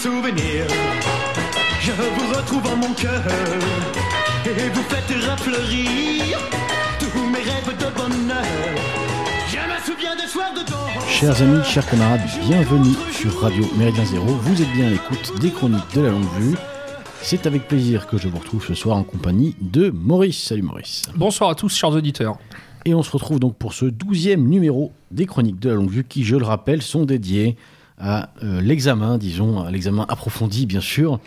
Souvenir, souvenir, je vous retrouve en mon cœur et vous faites refleurir tous mes rêves de bonheur. Je me souviens des soirs de danse. Chers amis, chers camarades, bienvenue sur Radio Méridien Zéro. Vous êtes bien à l'écoute des chroniques de la longue vue. C'est avec plaisir que je vous retrouve ce soir en compagnie de Maurice. Salut Maurice. Bonsoir à tous, chers auditeurs. Et on se retrouve donc pour ce douzième numéro des chroniques de la longue vue qui, je le rappelle, sont dédiés à euh, l'examen, disons, à l'examen approfondi, bien sûr,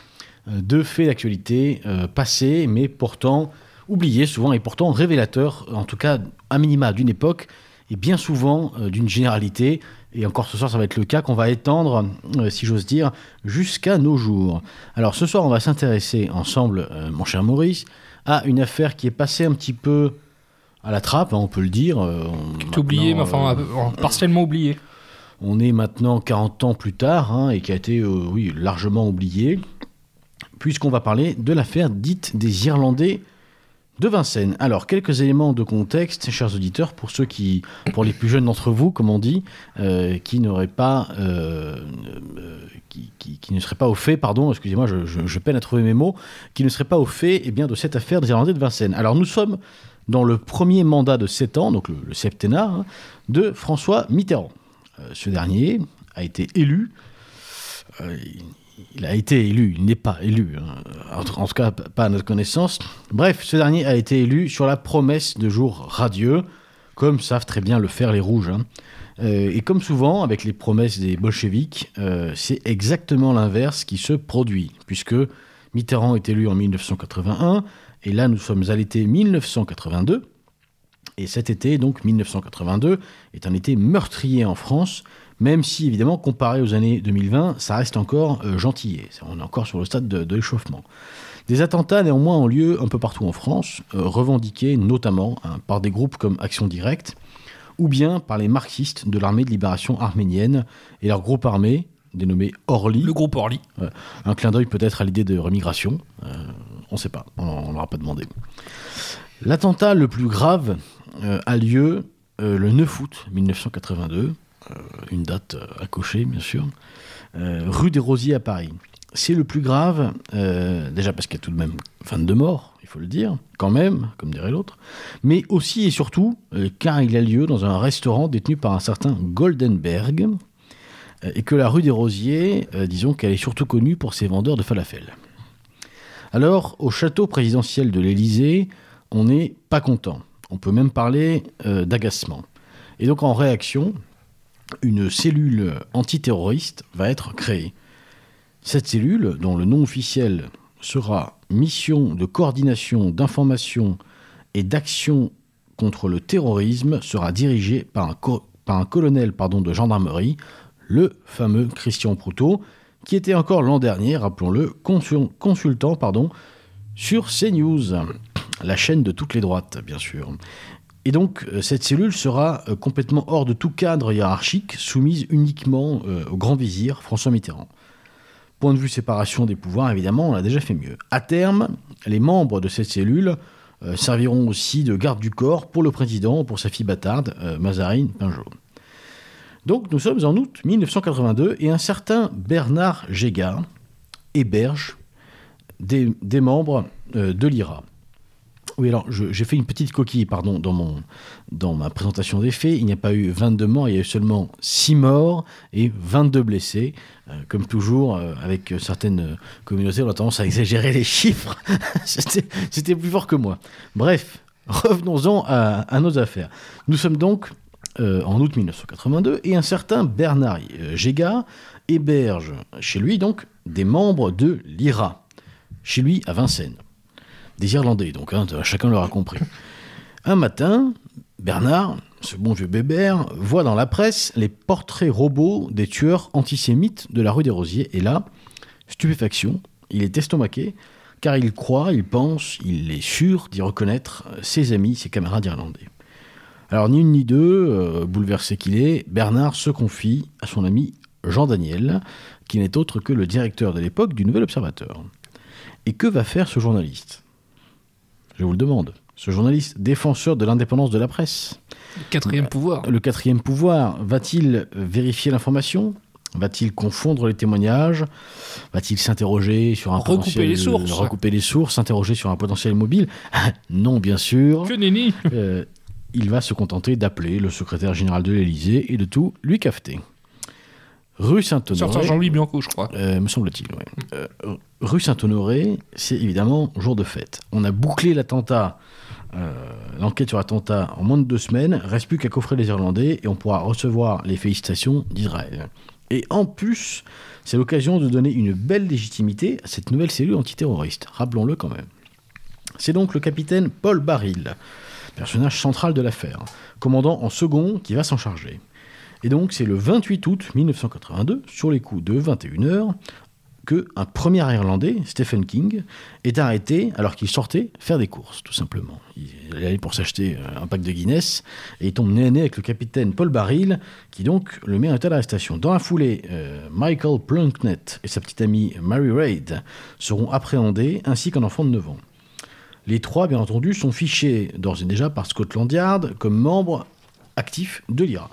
euh, de faits d'actualité euh, passés, mais pourtant oubliés souvent et pourtant révélateurs, en tout cas à minima d'une époque et bien souvent d'une généralité. Et encore ce soir, ça va être le cas qu'on va étendre, si j'ose dire, jusqu'à nos jours. Alors ce soir, on va s'intéresser ensemble, mon cher Maurice, à une affaire qui est passée un petit peu à la trappe, hein, on peut le dire. oublié, mais enfin partiellement oublié. On est maintenant 40 ans plus tard hein, et qui a été euh, largement oublié, puisqu'on va parler de l'affaire dite des Irlandais de Vincennes. Alors, quelques éléments de contexte, chers auditeurs, pour ceux qui, pour les plus jeunes d'entre vous, comme on dit, euh, qui n'auraient pas, euh, qui, ne seraient pas au fait, pardon, excusez-moi, je peine à trouver mes mots, qui ne seraient pas au fait, eh bien, de cette affaire des Irlandais de Vincennes. Alors, nous sommes dans le premier mandat de 7 ans, donc le, le septennat, hein, de François Mitterrand. Euh, ce dernier a été élu. euh, il- a été élu, il n'est pas élu, hein, en, tout cas pas à notre connaissance. Bref, ce dernier a été élu sur la promesse de jours radieux, comme savent très bien le faire les rouges. hein. Euh, et comme souvent avec les promesses des bolcheviks, c'est exactement l'inverse qui se produit, puisque Mitterrand est élu en 1981, et là nous sommes à l'été 1982. Et cet été, donc 1982, est un été meurtrier en France, même si évidemment, comparé aux années 2020, ça reste encore euh, gentillé. On est encore sur le stade de, de l'échauffement. Des attentats néanmoins ont lieu un peu partout en France, euh, revendiqués notamment hein, par des groupes comme Action Directe, ou bien par les marxistes de l'armée de libération arménienne et leur groupe armé, dénommé Orly. Le groupe Orly. Un clin d'œil peut-être à l'idée de remigration. Euh, on ne sait pas, on ne l'aura pas demandé. L'attentat le plus grave euh, a lieu euh, le 9 août 1982, euh, une date à cocher bien sûr, rue des Rosiers à Paris. C'est le plus grave, déjà parce qu'il y a tout de même 22 morts, il faut le dire, quand même, comme dirait l'autre, mais aussi et surtout car il a lieu dans un restaurant détenu par un certain Goldenberg, et que la rue des Rosiers, disons qu'elle est surtout connue pour ses vendeurs de falafel. Alors, au château présidentiel de l'Élysée, on n'est pas content. On peut même parler euh, d'agacement. Et donc, en réaction, une cellule antiterroriste va être créée. Cette cellule, dont le nom officiel sera Mission de coordination d'information et d'action contre le terrorisme, sera dirigée par un, colonel de gendarmerie, le fameux Christian Proutot, qui était encore l'an dernier, rappelons-le, consul- consultant pardon, sur CNews, la chaîne de toutes les droites, bien sûr. Et donc, euh, cette cellule sera euh, complètement hors de tout cadre hiérarchique, soumise uniquement euh, au grand vizir François Mitterrand. Point de vue séparation des pouvoirs, évidemment, on a déjà fait mieux. À terme, les membres de cette cellule serviront aussi de garde du corps pour le président, pour sa fille bâtarde, Mazarine Pinjot. Donc nous sommes en août 1982 et un certain Bernard Gégard héberge des, membres de l'IRA. Oui, alors j'ai fait une petite coquille, pardon, dans, mon, dans ma présentation des faits. Il n'y a pas eu 22 morts, il y a eu seulement 6 morts et 22 blessés. Euh, comme toujours, euh, avec certaines communautés, on a tendance à exagérer les chiffres. C'était plus fort que moi. Bref, revenons-en à, nos affaires. Nous sommes donc euh, en août 1982 et un certain Bernard Gégard héberge chez lui donc des membres de l'IRA, chez lui à Vincennes. Des Irlandais, donc, hein, chacun l'aura compris. Un matin, Bernard, ce bon vieux bébert, voit dans la presse les portraits robots des tueurs antisémites de la rue des Rosiers. Et là, stupéfaction, il est estomaqué, car il croit, il pense, il est sûr d'y reconnaître ses amis, ses camarades irlandais. Alors, ni une ni deux, euh, bouleversé qu'il est, Bernard se confie à son ami Jean Daniel, qui n'est autre que le directeur de l'époque du Nouvel Observateur. Et que va faire ce journaliste? Je vous le demande. Ce journaliste défenseur de l'indépendance de la presse, Quatrième pouvoir. le quatrième pouvoir, va-t-il vérifier l'information? Va-t-il confondre les témoignages? Va-t-il s'interroger sur un Recouper potentiel les sources. recouper les sources, s'interroger sur un potentiel mobile? Non, bien sûr. Que nenni Euh, il va se contenter d'appeler le secrétaire général de l'Élysée et de tout lui cafeter. Rue Saint-Honoré. Jean-Louis Bianco, je crois. Euh, me semble-t-il. Euh, rue Saint-Honoré, c'est évidemment jour de fête. On a bouclé l'attentat, euh, l'enquête sur l'attentat en moins de deux semaines. Reste plus qu'à coffrer les Irlandais et on pourra recevoir les félicitations d'Israël. Et en plus, c'est l'occasion de donner une belle légitimité à cette nouvelle cellule antiterroriste. Rappelons-le quand même. C'est donc le capitaine Paul Baril, personnage central de l'affaire, commandant en second qui va s'en charger. Et donc c'est le 28 août 1982, sur les coups de 21h, que un premier Irlandais, Stephen King, est arrêté alors qu'il sortait faire des courses, tout simplement. Il allait pour s'acheter euh, un pack de Guinness et il tombe nez à nez avec le capitaine Paul Baril, qui donc le met en état d'arrestation. Dans la foulée, euh, Michael Plunkett et sa petite amie Mary Reid seront appréhendés, ainsi qu'un enfant de 9 ans. Les trois, bien entendu, sont fichés d'ores et déjà par Scotland Yard comme membres actifs de l'IRA.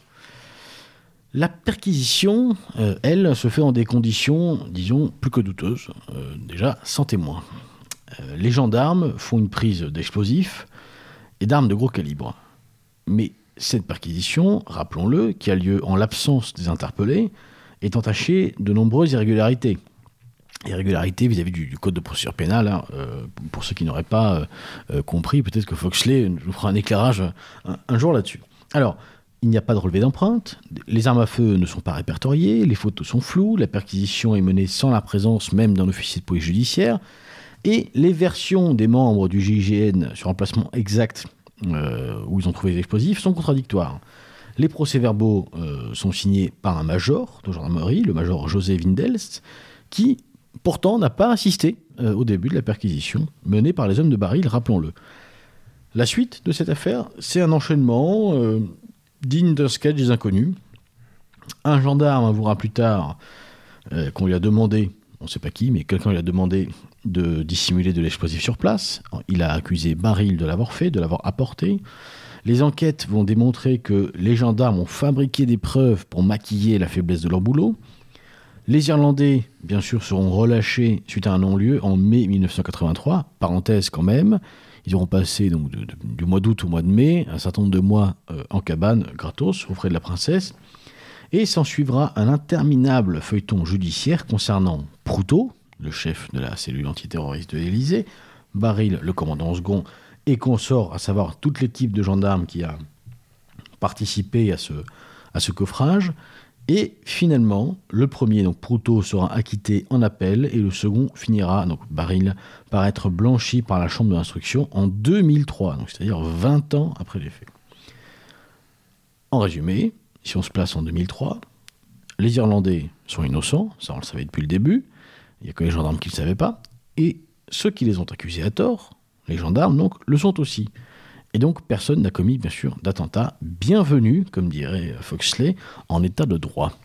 La perquisition, euh, elle, se fait dans des conditions, disons, plus que douteuses. Euh, déjà, sans témoins. Euh, les gendarmes font une prise d'explosifs et d'armes de gros calibre. Mais cette perquisition, rappelons-le, qui a lieu en l'absence des interpellés, est entachée de nombreuses irrégularités. Irrégularités vis-à-vis du, code de procédure pénale. hein. Pour ceux qui n'auraient pas compris, peut-être que Foxley nous fera un éclairage un, un jour là-dessus. Alors, il n'y a pas de relevé d'empreinte, les armes à feu ne sont pas répertoriées, les photos sont floues, la perquisition est menée sans la présence même d'un officier de police judiciaire, et les versions des membres du GIGN sur l'emplacement exact euh, où ils ont trouvé les explosifs sont contradictoires. Les procès-verbaux euh, sont signés par un major de gendarmerie, le major José Vindelst, qui pourtant n'a pas assisté euh, au début de la perquisition menée par les hommes de Baril, rappelons-le. La suite de cette affaire, c'est un enchaînement digne d'un sketch des inconnus. Un gendarme avouera plus tard euh, qu'on lui a demandé, on ne sait pas qui, mais quelqu'un lui a demandé de dissimuler de l'explosif sur place. Il a accusé Baril de l'avoir fait, de l'avoir apporté. Les enquêtes vont démontrer que les gendarmes ont fabriqué des preuves pour maquiller la faiblesse de leur boulot. Les Irlandais, bien sûr, seront relâchés suite à un non-lieu en mai 1983. Parenthèse quand même, ils auront passé donc du mois d'août au mois de mai un certain nombre de mois euh, en cabane gratos aux frais de la princesse. Et s'en suivra un interminable feuilleton judiciaire concernant Proutot, le chef de la cellule antiterroriste de l'Élysée, Baril, le commandant second, et consort, à savoir toutes les types de gendarmes qui a participé à ce coffrage. Et finalement, le premier, donc Proutot, sera acquitté en appel et le second finira, donc Baril, par être blanchi par la chambre d'instruction en 2003, donc c'est-à-dire 20 ans après les faits. En résumé, si on se place en 2003, les Irlandais sont innocents, ça on le savait depuis le début, il n'y a que les gendarmes qui ne le savaient pas, et ceux qui les ont accusés à tort, les gendarmes donc, le sont aussi. Et donc personne n'a commis bien sûr d'attentat bienvenu, comme dirait Foxley, en état de droit.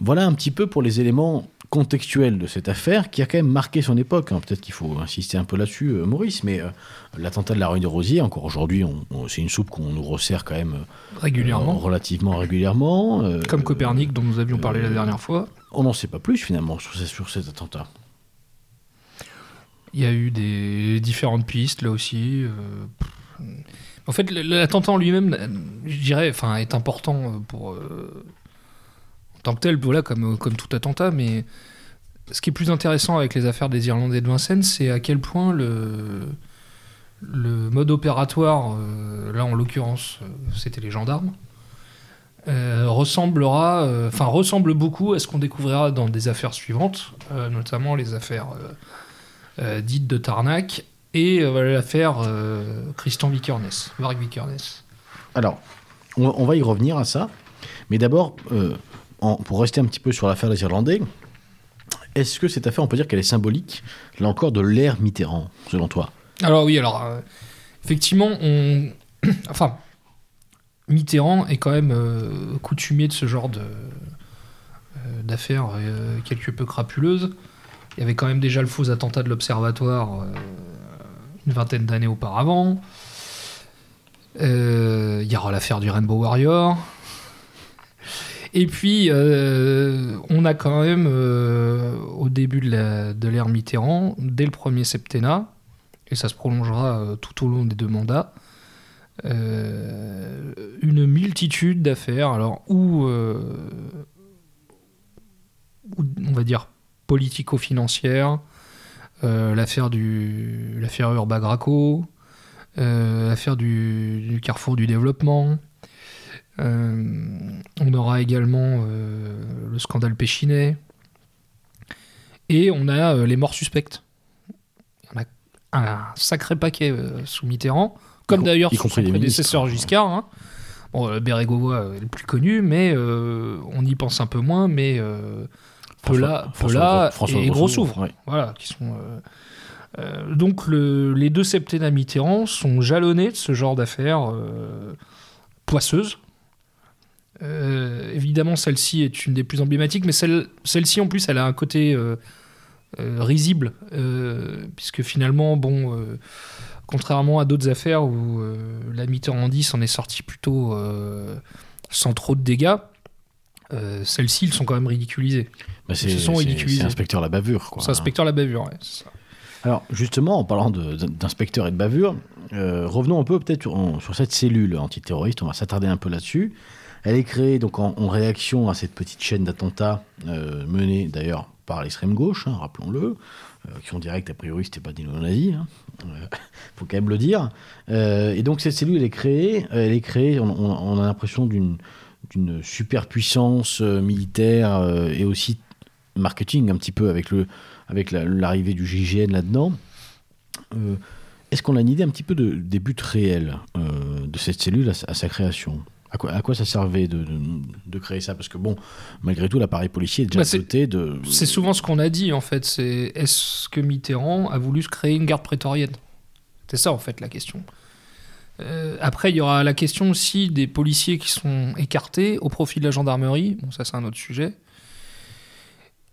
Voilà un petit peu pour les éléments contextuels de cette affaire qui a quand même marqué son époque. hein. Peut-être qu'il faut insister un peu là-dessus, euh, Maurice, mais euh, l'attentat de la rue des Rosiers, encore aujourd'hui, c'est une soupe qu'on nous resserre quand même euh, Régulièrement. relativement régulièrement. Comme Copernic, dont nous avions parlé la dernière fois. on n'en sait pas plus finalement sur, ce- sur cet attentat. Il y a eu des différentes pistes là aussi. pff. En fait, l'attentat en lui-même, euh, je dirais, enfin, est important euh, pour euh, en tant que tel, voilà, comme comme tout attentat. Mais ce qui est plus intéressant avec les affaires des Irlandais de Vincennes, c'est à quel point le le mode opératoire, là en l'occurrence, c'était les gendarmes, ressemblera, enfin ressemble beaucoup à ce qu'on découvrira dans des affaires suivantes, notamment les affaires dites de Tarnac et euh, l'affaire euh, Christian Vickerness, Marc Vickerness. Alors, on, on va y revenir à ça, mais d'abord, euh, pour rester un petit peu sur l'affaire des Irlandais, est-ce que cette affaire, on peut dire qu'elle est symbolique, là encore, de l'ère Mitterrand, selon toi? Alors oui, alors euh, effectivement, on, enfin, Mitterrand est quand même euh, coutumier de ce genre de euh, d'affaires quelque peu crapuleuses. Il y avait quand même déjà le faux attentat de l'Observatoire une vingtaine d'années auparavant. Euh, il y aura l'affaire du Rainbow Warrior. Et puis, euh, on a quand même, euh, au début de l'ère Mitterrand, dès le premier septennat, et ça se prolongera tout au long des deux mandats, une multitude d'affaires, alors euh, où, on va dire, politico-financières, l'affaire du l'affaire Urba Graco, euh, l'affaire du, du Carrefour du développement. Euh, on aura également euh, le scandale Péchinet. Et on a euh, les morts suspectes. On a un sacré paquet euh, sous Mitterrand, comme com- d'ailleurs sous son prédécesseur. Giscard. hein. Bon, euh, Bérégovoy euh, est le plus connu, mais euh, on y pense un peu moins. Mais euh, Pelat François et Grossouvre, ouais. voilà, qui sont. euh, euh, donc le- les deux septennats Mitterrand sont jalonnés de ce genre d'affaires euh, poisseuses. Euh, évidemment, celle-ci est une des plus emblématiques, mais celle, celle-ci en plus, elle a un côté risible, puisque finalement, bon, contrairement à d'autres affaires où la Mitterrandie s'en est sortie plutôt sans trop de dégâts, celles-ci, ils sont quand même ridiculisées. Bah, sont c'est- ridiculisés. c'est inspecteur la bavure. Quoi. C'est inspecteur la bavure, ouais, c'est ça. Alors, justement, en parlant de- d'inspecteur et de bavure, euh, revenons un peu peut-être sur, en- sur cette cellule antiterroriste. On va s'attarder un peu là-dessus. Elle est créée donc en, en réaction à cette petite chaîne d'attentats euh, menée d'ailleurs par l'extrême gauche, hein, rappelons-le, euh, qui sont directs a priori, c'était pas des néo-nazis, hein, euh, faut quand même le dire. Euh, et donc cette cellule, elle est créée, elle est créée. On, on- on a l'impression d'une d'une superpuissance militaire et aussi marketing un petit peu avec le avec la- l'arrivée du GIGN là-dedans. Euh, Est-ce qu'on a une idée un petit peu de, des buts réels euh, de cette cellule à, sa- à sa création? À quoi, à quoi ça servait de, de- de créer ça? Parce que bon, malgré tout, l'appareil policier est déjà Bah, c'est- doté de... C'est souvent ce qu'on a dit en fait. C'est est-ce que Mitterrand a voulu se créer une garde prétorienne? C'est ça en fait la question. Euh, après, il y aura la question aussi des policiers qui sont écartés au profit de la gendarmerie. Bon, ça c'est un autre sujet.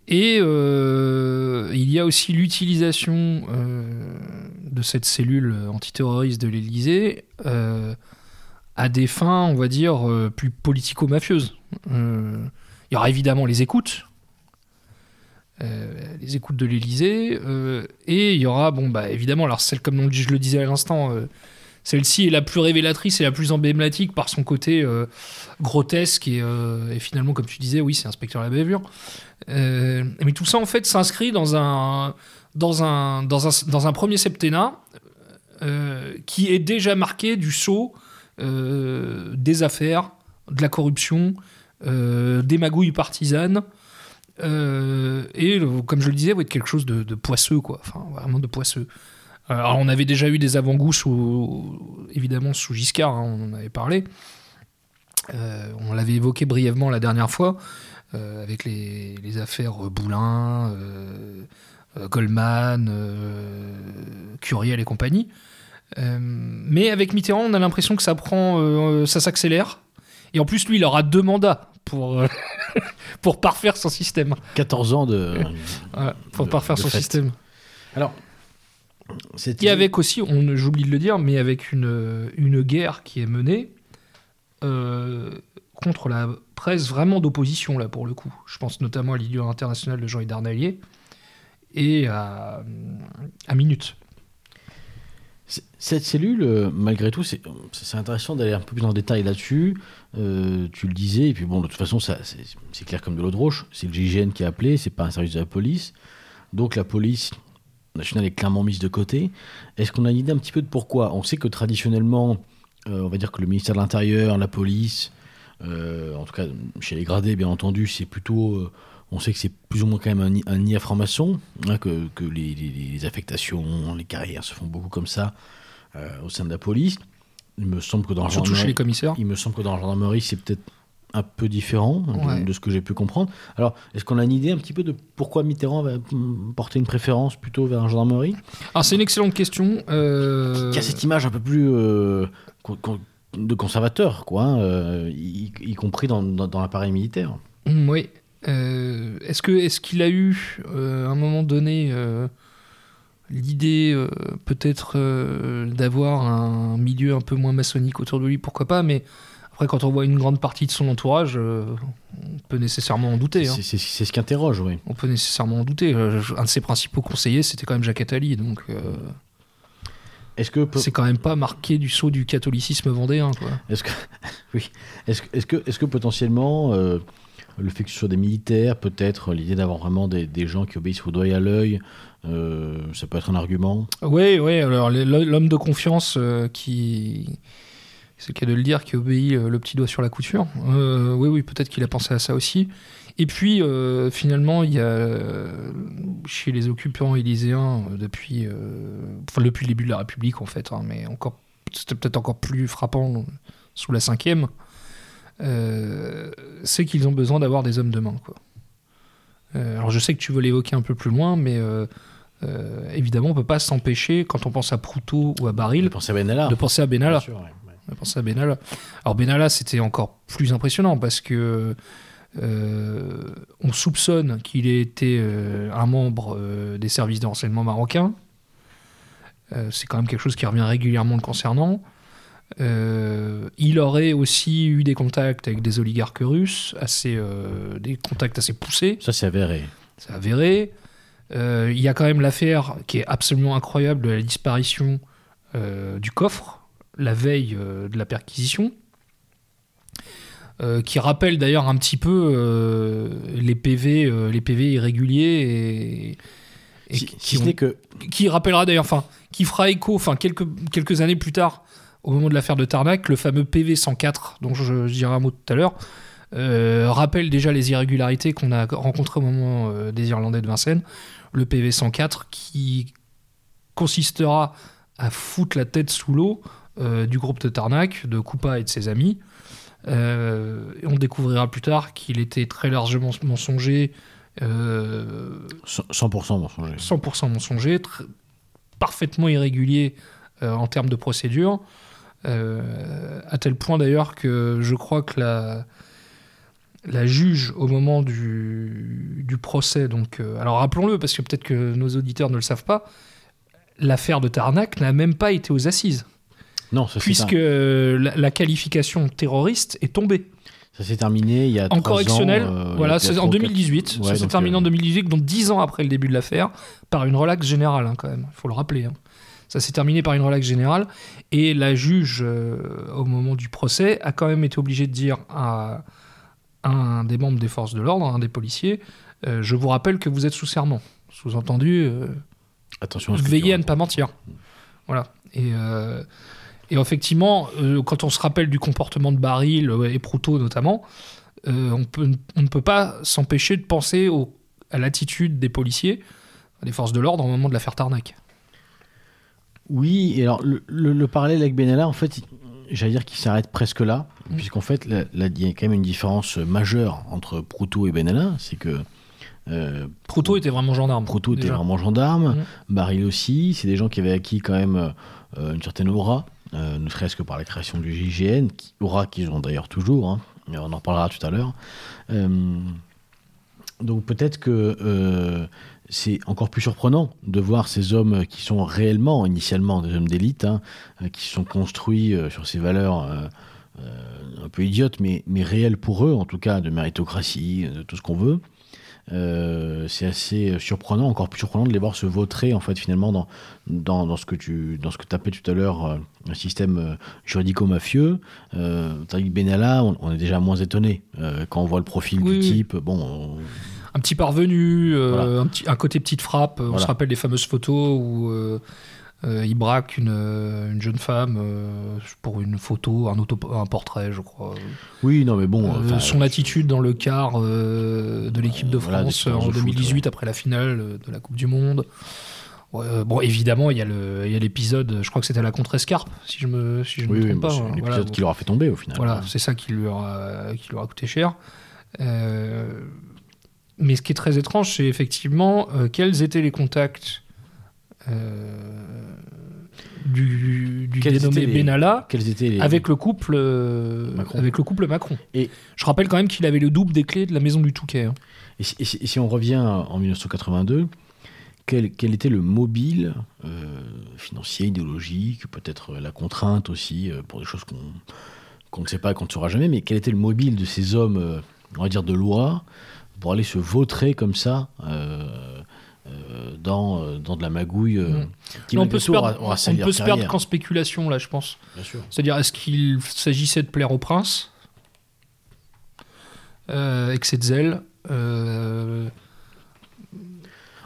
Et euh, il y a aussi l'utilisation euh, de cette cellule antiterroriste de l'Élysée euh, à des fins, on va dire, plus politico-mafieuses. Il y aura évidemment les écoutes, les écoutes de l'Élysée, euh, et il y aura, bon, bah évidemment, alors celle, comme je le disais à l'instant, celle-ci est la plus révélatrice et la plus emblématique par son côté euh, grotesque et, euh, et finalement, comme tu disais, oui, c'est inspecteur la bavure. Euh, mais tout ça, en fait, s'inscrit dans un, dans, un, dans, un, dans un premier septennat euh, qui est déjà marqué du saut des affaires, de la corruption, des magouilles partisanes. et comme je le disais, ouais, quelque chose de, de poisseux, quoi. Enfin, vraiment de poisseux. Euh, Alors, on avait déjà eu des avant-goûts sous, évidemment, sous Giscard, hein, on en avait parlé. Euh, on l'avait évoqué brièvement la dernière fois, euh, avec les, les affaires Boulin, euh, euh, Goldman, euh, Curiel et compagnie. Euh, mais avec Mitterrand, on a l'impression que ça prend, euh, ça s'accélère. Et en plus, lui, il aura deux mandats pour, euh, pour parfaire son système. 14 ans de... Voilà, pour De- parfaire de son fait. système. Alors, Et avec aussi, on j'oublie de le dire, mais avec une, une guerre qui est menée euh, contre la presse vraiment d'opposition, là, pour le coup. Je pense notamment à l'Idiot international de Jean-Yves Darnalier et à, à Minute. Cette cellule, euh, malgré tout, c'est c'est intéressant d'aller un peu plus en détail là-dessus. Euh, tu le disais, et puis bon, de toute façon, ça- c'est c'est clair comme de l'eau de roche. C'est le GIGN qui a appelé, c'est pas un service de la police. Donc la police nationale est clairement mise de côté. Est-ce qu'on a une idée un petit peu de pourquoi? On sait que traditionnellement, euh, on va dire que le ministère de l'Intérieur, la police, euh, en tout cas chez les gradés, bien entendu, c'est plutôt. euh, on sait que c'est plus ou moins quand même un, un nid à franc-maçon, hein, que, que les, les- les affectations, les carrières se font beaucoup comme ça au sein de la police. Il me semble que dans Surtout chez les commissaires. il me semble que dans la gendarmerie, c'est peut-être un peu différent de- Ouais. de, ce que j'ai pu comprendre. Alors, est-ce qu'on a une idée un petit peu de pourquoi Mitterrand va porter une préférence plutôt vers la gendarmerie? Alors, c'est une excellente question. euh, Qui a cette image un peu plus euh, con- con- de conservateur, quoi, hein, euh, y, y compris dans, dans- dans l'appareil militaire. Mm, Oui. Euh, est-ce que est-ce qu'il a eu euh, à un moment donné euh, l'idée euh, peut-être euh, d'avoir un milieu un peu moins maçonnique autour de lui? Pourquoi pas Mais Après, quand on voit une grande partie de son entourage, euh, on peut nécessairement en douter. hein. C'est ce qui interroge, oui. On peut nécessairement en douter. Euh, Un de ses principaux conseillers, c'était quand même Jacques Attali, donc euh, Est-ce que, c'est quand même pas marqué du sceau du catholicisme vendéen. Quoi. est-ce que, oui, est-ce est-ce que, est-ce que potentiellement euh, le fait que ce soit des militaires, peut-être l'idée d'avoir vraiment des, des gens qui obéissent au doigt et à l'œil, euh, ça peut être un argument? Oui, oui, alors l'homme de confiance euh, qui. C'est le cas de le dire, qui obéit euh, le petit doigt sur la couture. Euh, oui, oui, peut-être qu'il a pensé à ça aussi. Et puis, euh, finalement, il y a chez les occupants élyséens, depuis, euh, enfin, depuis le début de la République, en fait, hein, mais encore, c'était peut-être encore plus frappant sous la cinquième, c'est qu'ils ont besoin d'avoir des hommes de main. Quoi. Alors, je sais que tu veux l'évoquer un peu plus loin, mais. évidemment, on peut pas s'empêcher, quand on pense à Proutot ou à Il Baril, pensait à Benalla. de penser à Benalla. Bien sûr, ouais, ouais. On va penser à Benalla. Alors Benalla, c'était encore plus impressionnant parce que euh, on soupçonne qu'il ait été euh, un membre euh, des services de renseignement marocains. C'est quand même quelque chose qui revient régulièrement le concernant. Il aurait aussi eu des contacts avec des oligarques russes, assez, des contacts assez poussés. Ça, c'est avéré. C'est avéré. Il y a quand même l'affaire qui est absolument incroyable de la disparition du coffre la veille euh, de la perquisition, euh, qui rappelle d'ailleurs un petit peu euh, les PV, euh, les PV irréguliers et, et si, qui, si ce ont- n'est que qui rappellera d'ailleurs, enfin, qui fera écho, enfin, quelques, quelques années plus tard, au moment de l'affaire de Tarnac, le fameux PV 104, dont je, je dirai un mot tout à l'heure, rappelle déjà les irrégularités qu'on a rencontrées au moment des Irlandais de Vincennes. Le PV 104 qui consistera à foutre la tête sous l'eau euh, du groupe de Tarnac, de Coupa et de ses amis. Euh, et on découvrira plus tard qu'il était très largement mensonger, euh, 100% mensonger. 100% mensonger, parfaitement irrégulier euh, en termes de procédure, euh, à tel point d'ailleurs que je crois que la, la juge au moment du, du procès, donc, euh, alors rappelons-le parce que peut-être que nos auditeurs ne le savent pas, l'affaire de Tarnac n'a même pas été aux assises, Non, ça s'est puisque la, la qualification terroriste est tombée. ça s'est terminé il y a En correctionnel, ans, euh, voilà, c'est en ou quatre- 2018. Ouais, ça s'est terminé euh, en 2018, donc 10 ans après le début de l'affaire, par une relaxe générale, hein, quand même. Il faut le rappeler. hein. Ça s'est terminé par une relaxe générale. Et la juge, euh, au moment du procès, a quand même été obligée de dire à un des membres des forces de l'ordre, un des policiers, euh, je vous rappelle que vous êtes sous serment. Sous-entendu, euh, Attention veillez à ne pas mentir. Voilà. Et, euh, et effectivement, euh, quand on se rappelle du comportement de Baril et Proutot notamment, euh, on, peut, on ne peut pas s'empêcher de penser au- à l'attitude des policiers, des forces de l'ordre au moment de l'affaire Tarnac. Oui, et alors le, le- le parallèle avec Benalla, en fait, j'allais dire qu'il s'arrête presque là, Mm. puisqu'en fait, il y a quand même une différence majeure entre Proutot et Benalla, c'est que euh, Proutot était vraiment gendarme. Proutot était vraiment gendarme, Mm. Baril aussi, c'est des gens qui avaient acquis quand même euh, une certaine aura, euh, ne serait-ce que par la création du GIGN, qui, aura qu'ils ont d'ailleurs toujours, hein, on en reparlera tout à l'heure. Euh, donc peut-être que euh, c'est encore plus surprenant de voir ces hommes qui sont réellement, initialement, des hommes d'élite, hein, qui sont construits sur ces valeurs un peu idiotes, mais réelles pour eux, en tout cas, de méritocratie, de tout ce qu'on veut. Euh, c'est assez surprenant, encore plus surprenant de les voir se vautrer en fait finalement dans, dans, dans ce que tu dans ce que appelais tout à l'heure euh, un système euh, juridico-mafieux. Que Benalla, on, on est déjà moins étonné quand on voit le profil Oui, du type. Bon, on- Un petit parvenu, Voilà. un, petit, un côté petite frappe. On se rappelle des fameuses photos où euh, il braque une, euh, une jeune femme euh, pour une photo, un, auto, un portrait, je crois. oui, non mais bon. Euh, son attitude dans le quart de l'équipe de France en de foot, 2018 après la finale de la Coupe du Monde. Ouais, bon, évidemment, il y a l'épisode, je crois que c'était à la contre-escarpe, si je me, si je ne oui, me oui, trompe bah, pas. hein. l'épisode Voilà, qui l'aura fait tomber au final. voilà, c'est ça qui lui aura, qui lui aura coûté cher. Mais ce qui est très étrange, c'est effectivement quels étaient les contacts du, du Quels dénommé les- Benalla Quels étaient les avec le couple euh, Macron. avec le couple Macron. Et- je rappelle quand même qu'il avait le double des clés de la maison du Touquet. hein. Et si, et si- et si on revient en 1982, quel, quel était le mobile euh, financier, idéologique, peut-être la contrainte aussi, euh, pour des choses qu'on ne sait pas, qu'on ne saura jamais, mais quel était le mobile de ces hommes, euh, on va dire, de loi, pour aller se vautrer comme ça euh, dans, euh, dans de la magouille euh, Mm. qui on peut se perdre, on peut se perdre qu'en spéculation, là, je pense. C'est-à-dire, est-ce qu'il s'agissait de plaire au prince Excès de zèle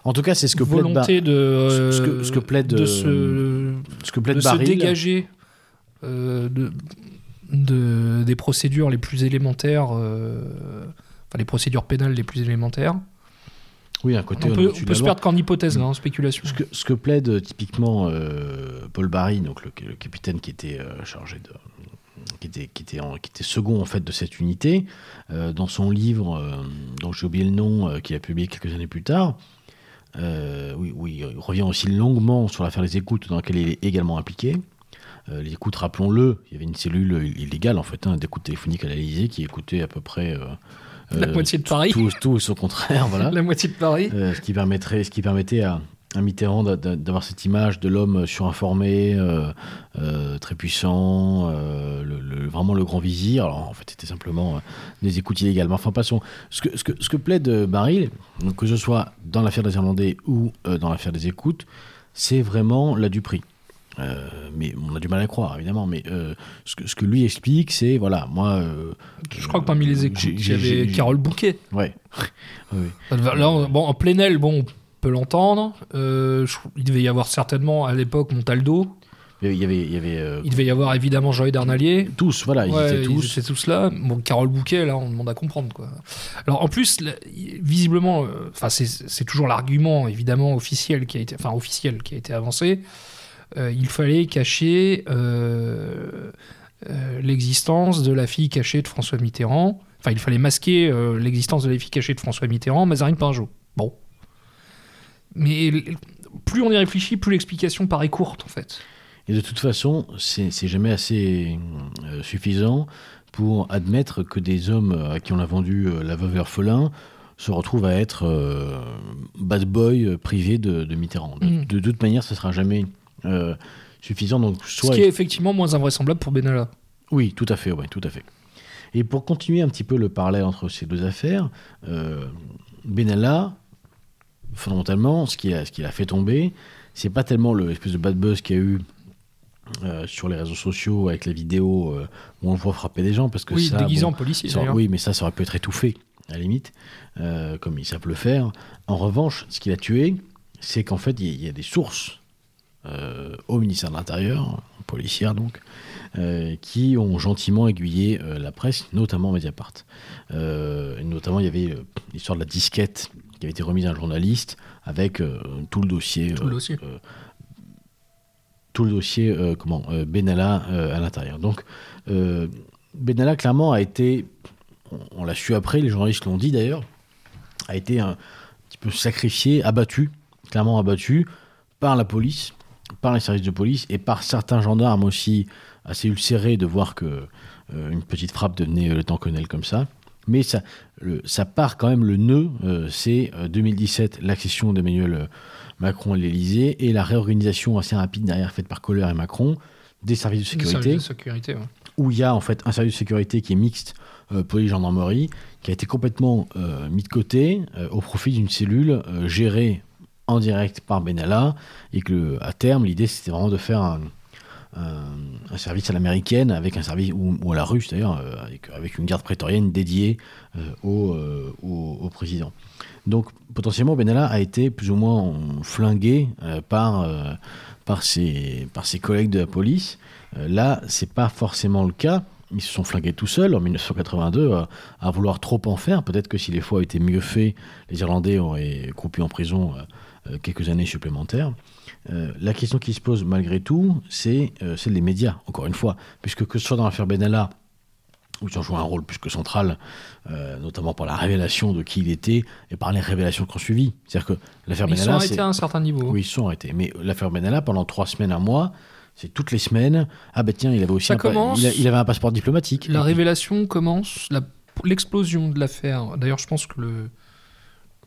En tout cas, c'est ce que plaide, volonté de, euh, ce que- ce que plaide, de se, ce que plaide de se dégager euh, de, de- des procédures les plus élémentaires, euh, enfin les procédures pénales les plus élémentaires. Oui, un côté On peut, on se perdre qu'en hypothèse, là, en spéculation. Ce que, ce que plaide euh, typiquement euh, Paul Barry, donc le, le capitaine qui était euh, chargé de. Qui était, qui, était en- qui était second en fait de cette unité, euh, dans son livre, dont j'ai oublié le nom, qu'il a publié quelques années plus tard, oui, oui, il revient aussi longuement sur l'affaire des écoutes dans laquelle il est également impliqué. Les écoutes, rappelons-le, il y avait une cellule illégale en fait, hein, d'écoute téléphonique à l'Élysée qui écoutait à peu près La euh, moitié de Paris. tout, son contraire, voilà. La moitié de Paris. Ce, qui permettrait, ce qui permettait à, à Mitterrand d'a- d'a- d'avoir cette image de l'homme surinformé, euh, euh, très puissant, euh, le, le- vraiment le grand vizir. Alors en fait, c'était simplement des écoutes illégales. Mais enfin, passons. Ce que, ce que, ce que plaide Baril, que ce soit dans l'affaire des Irlandais ou dans l'affaire des écoutes, c'est vraiment la duperie. Euh, mais on a du mal à croire, évidemment. Mais euh, ce, que, ce que lui explique, c'est voilà, moi. euh, Je crois que parmi les écoutes, il y avait Carole Bouquet. Ouais. oui. Là, on- bon, en plénel, bon, on peut l'entendre. Il devait y avoir certainement à l'époque Montaldo. Il y avait, il y avait Il devait y avoir évidemment Joy Darnalier. tous, voilà, ils Ouais, étaient tous. Ils étaient tous là. Bon, Carole Bouquet, là, on demande à comprendre. Quoi. Alors, en plus, là, visiblement, enfin, c'est c'est toujours l'argument, évidemment, officiel qui a été, enfin, officiel qui a été avancé. Euh, il fallait cacher euh, euh, l'existence de la fille cachée de François Mitterrand. Enfin, il fallait masquer l'existence de la fille cachée de François Mitterrand, Mazarine Pinjot. Bon. Mais plus on y réfléchit, plus l'explication paraît courte, en fait. Et de toute façon, c'est jamais assez euh, suffisant pour admettre que des hommes à qui on a vendu euh, la veuve orphelin se retrouvent à être euh, bad boy privés de, de Mitterrand. De, Mhm. de toute manière, ce sera jamais euh, suffisant. Donc, Ce soit qui est effectivement moins invraisemblable pour Benalla. Oui, tout à fait, ouais, tout à fait. Et pour continuer un petit peu le parallèle entre ces deux affaires, euh, Benalla, fondamentalement, ce qui a, ce l'a fait tomber, c'est pas tellement le espèce de bad buzz qu'il y a eu euh, sur les réseaux sociaux avec la vidéo euh, où on le voit frapper des gens, parce que Oui, ça, bon, en policier, ça- oui, mais ça, ça aurait pu être étouffé, à la limite, euh, comme ils savent le faire. En revanche, ce qui l'a tué, c'est qu'en fait, il y, a- il y a des sources euh, au ministère de l'Intérieur, policières donc, euh, qui ont gentiment aiguillé euh, la presse, notamment Mediapart. Notamment, il y avait l'histoire de la disquette qui avait été remise à un journaliste avec tout le dossier. Tout le dossier. tout le dossier, comment, Benalla à l'intérieur. Donc, Benalla, clairement, a été, on, on l'a su après, les journalistes l'ont dit d'ailleurs, a été un petit peu sacrifié, abattu, clairement abattu, par la police, par les services de police et par certains gendarmes aussi assez ulcérés de voir que euh, une petite frappe devenait euh, le temps Colonel comme ça. Mais ça, le- ça part quand même le nœud, euh, c'est euh, 2017, l'accession d'Emmanuel Macron à l'Élysée et la réorganisation assez rapide derrière faite par Kohler et Macron des services de sécurité services de sécurité, ouais. où il y a en fait un service de sécurité qui est mixte euh, police-gendarmerie, qui a été complètement mis de côté au profit d'une cellule gérée en direct par Benalla, et que à terme, l'idée c'était vraiment de faire un, service à l'américaine, avec un service, ou, à la russe d'ailleurs, euh, avec, une garde prétorienne dédiée euh, au, euh, au- président. Donc potentiellement, Benalla a été plus ou moins flingué par, par, ses, par ses collègues de la police. Là, c'est pas forcément le cas. Ils se sont flingués tout seuls en 1982 euh, à vouloir trop en faire. Peut-être que si les fois étaient mieux faits, les Irlandais auraient coupé en prison quelques années supplémentaires. Euh, la question qui se pose malgré tout, c'est euh, celle des médias, encore une fois, puisque que ce soit dans l'affaire Benalla, où ils ont joué un rôle plus que central, euh, notamment par la révélation de qui il était et par les révélations qu'on suivi. C'est-à-dire que l'affaire Ils sont Benalla, arrêtés à un certain niveau. oui, ils sont arrêtés. Mais l'affaire Benalla, pendant trois semaines, un mois, c'est toutes les semaines. Ah ben tiens, il avait aussi Ça un, commence- il, avait un passeport diplomatique. La révélation commence, la- l'explosion de l'affaire. D'ailleurs, je pense que le,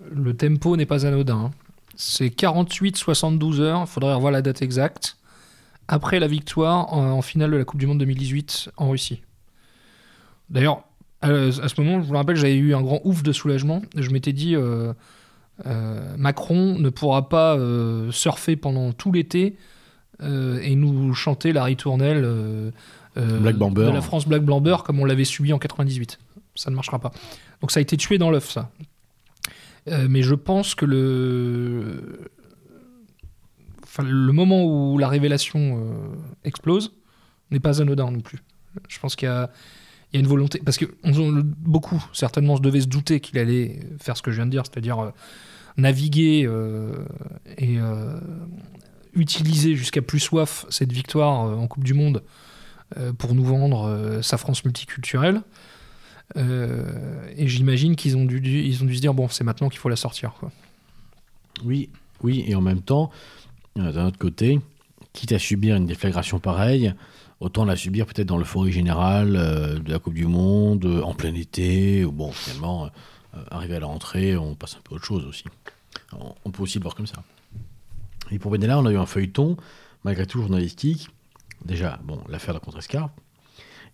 le tempo n'est pas anodin. hein. C'est 48-72 heures, il faudrait revoir la date exacte, après la victoire en, en finale de la Coupe du Monde 2018 en Russie. D'ailleurs, à, à ce moment, je vous le rappelle, j'avais eu un grand ouf de soulagement. Je m'étais dit, euh, euh, Macron ne pourra pas euh, surfer pendant tout l'été et nous chanter la ritournelle Black de la France Black Blamber comme on l'avait subi en 98. Ça ne marchera pas. Donc ça a été tué dans l'œuf, ça. Euh, mais je pense que le, moment où la révélation euh, explose n'est pas anodin non plus. Je pense qu'il y a, une volonté. Parce que beaucoup, certainement, se devaient se douter qu'il allait faire ce que je viens de dire, c'est-à-dire euh, naviguer et utiliser jusqu'à plus soif cette victoire en Coupe du Monde pour nous vendre sa France multiculturelle. Euh, et j'imagine qu'ils ont dû, ils ont dû se dire bon, c'est maintenant qu'il faut la sortir. Oui, oui, et en même temps, euh, d'un autre côté, quitte à subir une déflagration pareille, autant la subir peut-être dans l'euphorie générale euh, de la Coupe du Monde, euh, en plein été, ou bon, finalement, euh, arrivé à la rentrée, on passe un peu à autre chose aussi. On, peut aussi le voir comme ça. Et pour Benalla, on a eu un feuilleton, malgré tout journalistique. Déjà, bon, l'affaire de la contrescarpe,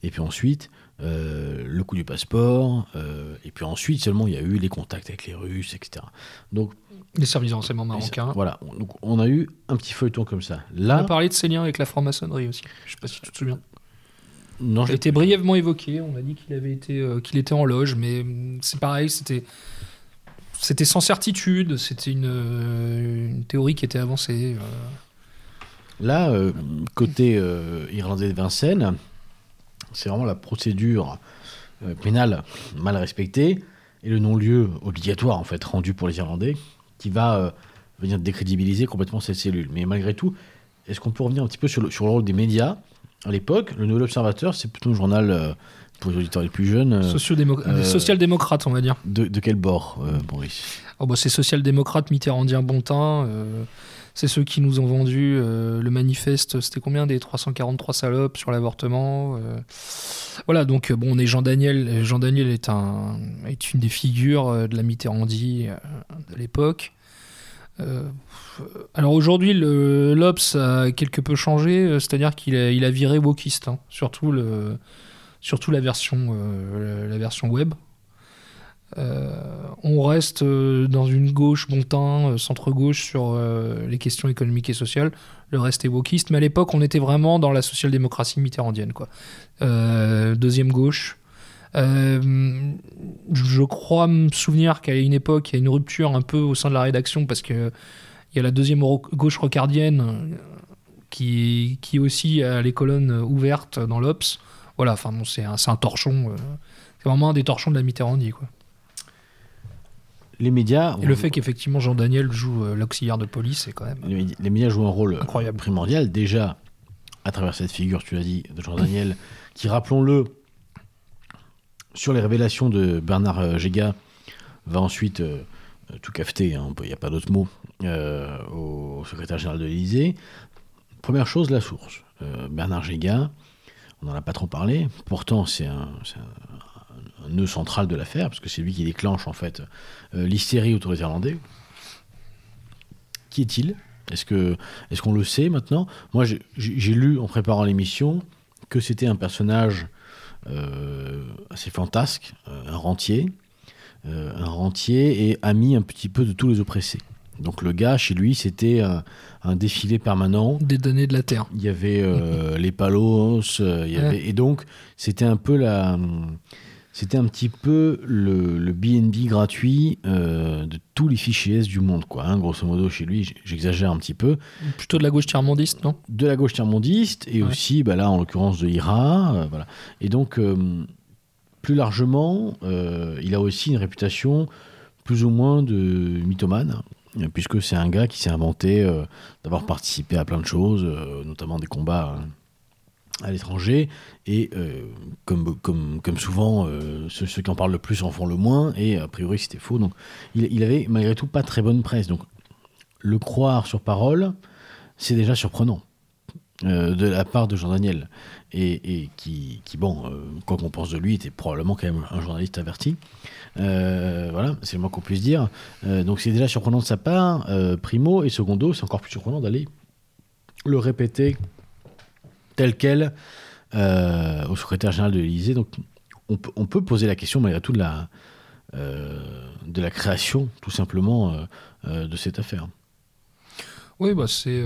et puis ensuite, euh, le coup du passeport, euh, et puis ensuite seulement il y a eu les contacts avec les Russes, etc. Donc Les services de renseignement marocains. Voilà, donc on a eu un petit feuilleton comme ça. On a Là, parlé de ses liens avec la franc-maçonnerie aussi. Je sais pas si tu te souviens. non, a été brièvement évoqué. On a dit qu'il avait été, euh, qu'il était en loge, mais hum, c'est pareil. C'était, c'était sans certitude. C'était une, une théorie qui était avancée. là côté irlandais de Vincennes, c'est vraiment la procédure euh, pénale mal respectée et le non-lieu obligatoire en fait rendu pour les Irlandais qui va euh, venir décrédibiliser complètement cette cellule. Mais malgré tout, est-ce qu'on peut revenir un petit peu sur le, sur le rôle des médias à l'époque? Le Nouvel Observateur, c'est plutôt un journal euh, pour les auditeurs les plus jeunes. social-démocrates, on va dire. de, de quel bord, Boris? Oh, bah, c'est social-démocrate, mitterrandien, bontin. C'est ceux qui nous ont vendu euh, le manifeste. C'était combien des 343 salopes sur l'avortement euh. Voilà, donc euh, bon, on est Jean Daniel. Jean Daniel est, un, est une des figures de la Mitterrandie de l'époque. Alors aujourd'hui, le l'Obs a quelque peu changé, c'est-à-dire qu'il a, viré wokiste, hein, surtout, le, surtout la, version, la version web. Euh, on reste euh, dans une gauche bon euh, centre-gauche sur euh, les questions économiques et sociales. Le reste est wokiste. Mais à l'époque, on était vraiment dans la social-démocratie mitterrandienne. Quoi. Euh, deuxième gauche. Euh, je crois me souvenir qu'à une époque, il y a une rupture un peu au sein de la rédaction parce que il y a la deuxième gauche rocardienne euh, qui, qui aussi a les colonnes ouvertes dans l'Obs. Voilà, bon, c'est un, un torchon. euh, c'est vraiment un des torchons de la Mitterrandie. Quoi. Les médias. Et le fait qu'effectivement Jean Daniel joue euh, l'auxiliaire de police, c'est quand même. les, médi- les médias jouent un rôle Incroyable. primordial, déjà à travers cette figure, tu l'as dit, de Jean Daniel, qui, rappelons-le, sur les révélations de Bernard euh, Géga, va ensuite euh, tout cafeter, hein, il n'y a pas d'autre mot, euh, au secrétaire général de l'Élysée. Première chose, la source. Bernard Géga, on n'en a pas trop parlé, pourtant c'est un, un- nœud central de l'affaire, parce que c'est lui qui déclenche en fait euh, l'hystérie autour des Irlandais. Qui est-il? Est-ce que est-ce qu'on le sait maintenant? Moi, j'ai- lu en préparant l'émission que c'était un personnage euh, assez fantasque, euh, un rentier, euh, un rentier et ami un petit peu de tous les oppressés. Donc le gars, chez lui, c'était un, un défilé permanent. Des données de la Terre. Il y avait euh, les palos, il y avait, et donc c'était un peu la, c'était un petit peu le, le BNB gratuit euh, de tous les fichiers S du monde, quoi. hein, grosso modo, chez lui, j'exagère un petit peu, Plutôt de la gauche tiers-mondiste, non? De la gauche tiers-mondiste et Ouais. aussi, bah là, en l'occurrence, de IRA, euh, voilà. Et donc, euh, plus largement, il a aussi une réputation plus ou moins de mythomane, puisque c'est un gars qui s'est inventé d'avoir participé à plein de choses, notamment des combats euh, à l'étranger, et euh, comme, comme, comme souvent, euh, ceux, qui en parlent le plus en font le moins, et a priori c'était faux, donc il, il avait malgré tout pas très bonne presse, donc le croire sur parole, c'est déjà surprenant. euh, de la part de Jean Daniel et, et qui, qui, bon, quoi qu'on pense de lui, était probablement quand même un journaliste averti. Voilà, c'est le moins qu'on puisse dire. Donc c'est déjà surprenant de sa part, primo, et secondo, c'est encore plus surprenant d'aller le répéter tel quel euh, au secrétaire général de l'Élysée. Donc on, peut, poser la question malgré tout de la, euh, de la création, tout simplement, euh, de cette affaire. Oui, bah c'est,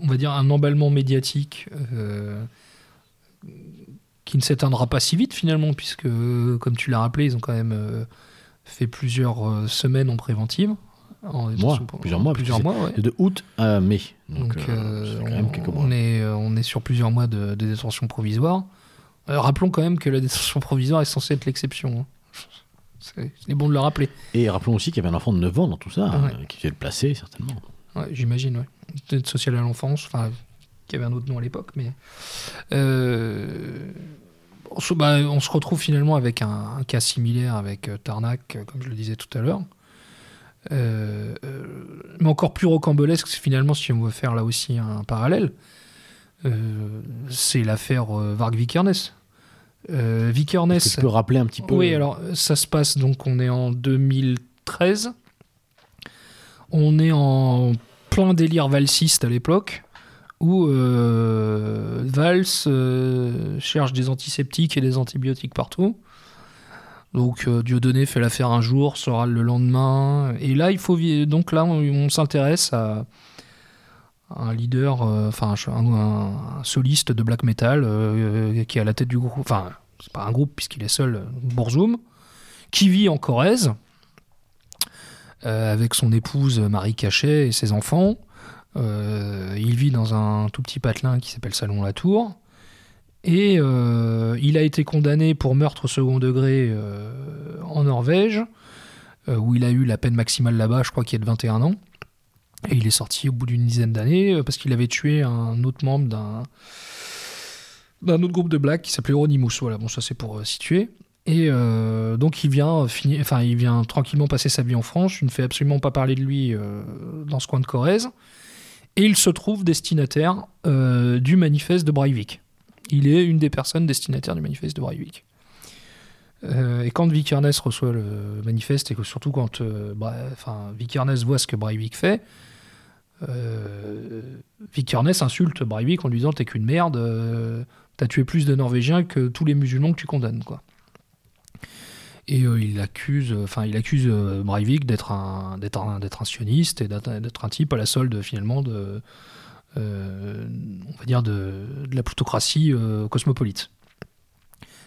on va dire, un emballement médiatique qui ne s'éteindra pas si vite finalement, puisque, comme tu l'as rappelé, ils ont quand même fait plusieurs semaines en préventive. En détention pour- plusieurs mois, Plusieurs mois, ouais. De août à mai. Donc, Donc, euh, euh, c'est quand même on, mois. est, euh, on est sur plusieurs mois de, de détention provisoire. Euh, rappelons quand même que la détention provisoire est censée être l'exception. hein. C'est c'est bon de le rappeler. Et rappelons aussi qu'il y avait un enfant de 9 ans dans tout ça, Ah ouais. euh, qui devait le placer, certainement. Ouais, J'imagine, ouais. Peut-être social à l'enfance, enfin, qui avait un autre nom à l'époque, mais. Euh, on, se, bah, on se retrouve finalement avec un, un cas similaire avec Tarnac, comme je le disais tout à l'heure. Euh, mais encore plus rocambolesque, finalement, si on veut faire là aussi un parallèle, euh, c'est l'affaire euh, Varg Vikernes. Vikernes. Tu peux rappeler un petit peu Oui, alors ça se passe, donc on est en 2013. On est en plein délire valsiste à l'époque, où euh, Valls euh, cherche des antiseptiques et des antibiotiques partout. Donc euh, Dieudonné fait l'affaire un jour, sera le lendemain. Et là, il faut donc là, on, s'intéresse à un leader, euh, enfin un, soliste de black metal euh, qui est à la tête du groupe. Enfin, c'est pas un groupe puisqu'il est seul, Bourzoum, qui vit en Corrèze avec son épouse Marie Cachet et ses enfants. Il vit dans un tout petit patelin qui s'appelle Salon La Tour. Et euh, il a été condamné pour meurtre au second degré euh, en Norvège, euh, où il a eu la peine maximale là-bas, je crois qu'il est de 21 ans. Et il est sorti au bout d'une dizaine d'années parce qu'il avait tué un autre membre d'un d'un autre groupe de black qui s'appelait Euronymous. Voilà, bon, ça c'est pour situer. Et donc il vient, finir, enfin, il vient tranquillement passer sa vie en France. Je ne fais absolument pas parler de lui dans ce coin de Corrèze. Et il se trouve destinataire du manifeste de Breivik. Il est une des personnes destinataires du manifeste de Breivik. Euh, et quand Vikernes reçoit le manifeste, et surtout quand euh, Vikernes voit ce que Breivik fait, euh, Vikernes insulte Breivik en lui disant T'es qu'une merde, euh, t'as tué plus de Norvégiens que tous les musulmans que tu condamnes. Quoi. Et euh, il accuse, enfin, il accuse Breivik d'être un, un, sioniste et d'être un type à la solde finalement de, on va dire de, la plutocratie euh, cosmopolite.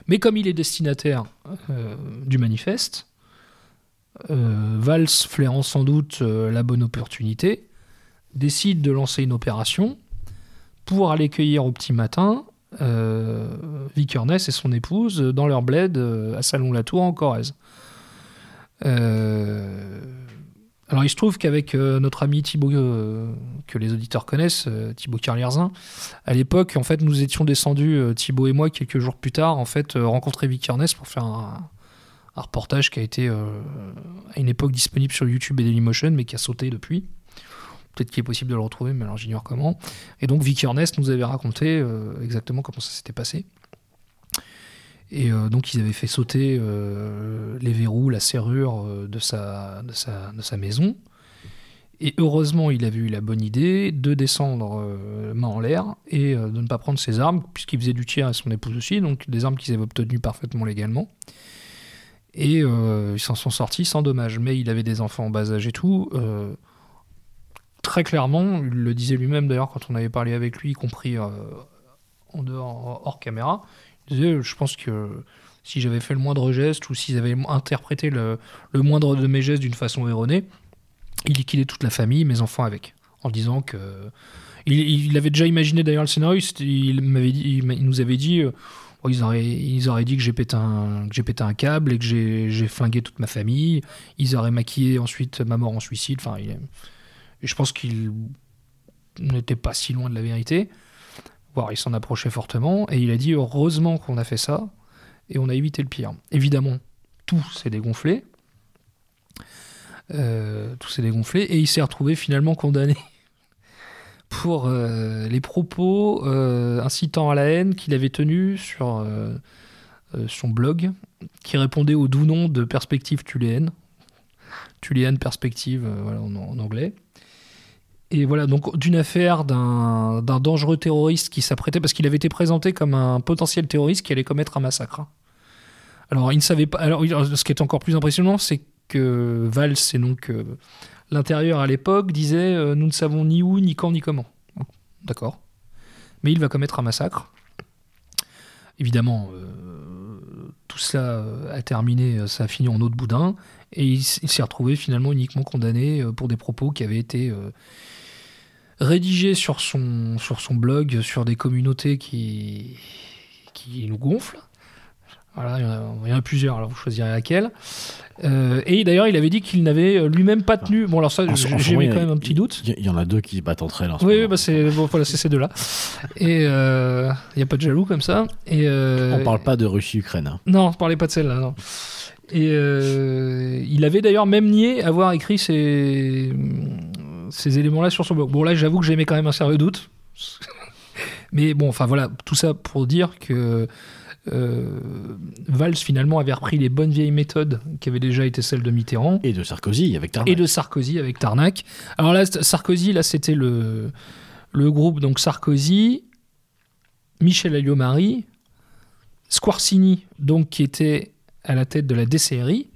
Mais comme il est destinataire euh, du manifeste, euh, Valls, flairant sans doute euh, la bonne opportunité, décide de lancer une opération pour aller cueillir au petit matin euh, et son épouse dans leur bled euh, à Salon-la-Tour en Corrèze. Euh, alors il se trouve qu'avec euh, notre ami Thibaut, euh, que les auditeurs connaissent, euh, Thibaut Carlierzin, à l'époque, en fait, nous étions descendus, Thibaut et moi, quelques jours plus tard, en fait, rencontrer Vikernes pour faire un, reportage qui a été à une époque disponible sur YouTube et Dailymotion, mais qui a sauté depuis. Peut-être qu'il est possible de le retrouver, mais alors j'ignore comment. Et donc Vikernes nous avait raconté exactement comment ça s'était passé. Et euh, donc ils avaient fait sauter euh, les verrous, la serrure euh, de, sa, maison. Et heureusement, il avait eu la bonne idée de descendre main en l'air et de ne pas prendre ses armes, puisqu'il faisait du tir à son épouse aussi, donc des armes qu'ils avaient obtenues parfaitement légalement. Et ils s'en sont sortis sans dommage. Mais il avait des enfants en bas âge et tout. très clairement, il le disait lui-même d'ailleurs quand on avait parlé avec lui, y compris en dehors, hors caméra, Je pense que si j'avais fait le moindre geste ou s'ils avaient interprété le, moindre de mes gestes d'une façon erronée, il liquidait toute la famille, mes enfants avec. En disant que. Il, il avait déjà imaginé d'ailleurs le scénario, il, m'avait dit, il nous avait dit. euh, oh, ils, auraient, ils auraient dit que j'ai pété, un, pété un câble et que j'ai, flingué toute ma famille. Ils auraient maquillé ensuite ma mort en suicide. Enfin, je pense qu'il n'était pas si loin de la vérité. Il s'en approchait fortement. Et il a dit heureusement qu'on a fait ça et on a évité le pire. Évidemment, tout s'est dégonflé. Euh, tout s'est dégonflé et il s'est retrouvé finalement condamné pour euh, les propos euh, incitant à la haine qu'il avait tenus sur euh, son blog qui répondait au doux nom de Perspective Tuléenne. Tuléenne Perspective, en anglais. Et voilà, donc d'une affaire d'un dangereux terroriste qui s'apprêtait, parce qu'il avait été présenté comme un potentiel terroriste qui allait commettre un massacre. Alors, il ne savait pas. Alors, ce qui est encore plus impressionnant, c'est que Valls, c'est donc euh, l'intérieur à l'époque, disait euh, Nous ne savons ni où, ni quand, ni comment. D'accord. Mais il va commettre un massacre. Évidemment, euh, tout cela a terminé, ça a fini en eau de boudin, et il, s'est retrouvé finalement uniquement condamné pour des propos qui avaient été euh, rédigés sur son, sur son blog, sur des communautés qui, qui nous gonflent. Voilà, il y en a, il y en a plusieurs, alors vous choisirez laquelle. Euh, et d'ailleurs, il avait dit qu'il n'avait euh, lui-même pas tenu. Bon, alors ça, en j'ai mis quand même un petit doute. Il y, en a deux qui se battent entre elles. en ce Oui, oui, bah c'est bon, voilà, ces deux-là. Et il n'y a pas de jaloux comme ça. Et, euh, On parle pas de Russie-Ukraine. hein. Non, on parlait pas de celle-là, non. Et euh, il avait d'ailleurs même nié avoir écrit ces, ces éléments-là sur son blog. Bon, là, j'avoue que j'aimais quand même un sérieux doute. Mais bon, enfin voilà, tout ça pour dire que euh, Valls finalement avait repris les bonnes vieilles méthodes qui avaient déjà été celles de Mitterrand Et de Sarkozy avec Tarnac. et de Sarkozy avec Tarnac. Alors là, Sarkozy, là, c'était le, le groupe donc Sarkozy, Michel Alliot-Marie, Squarcini, donc qui était à la tête de la DCRI,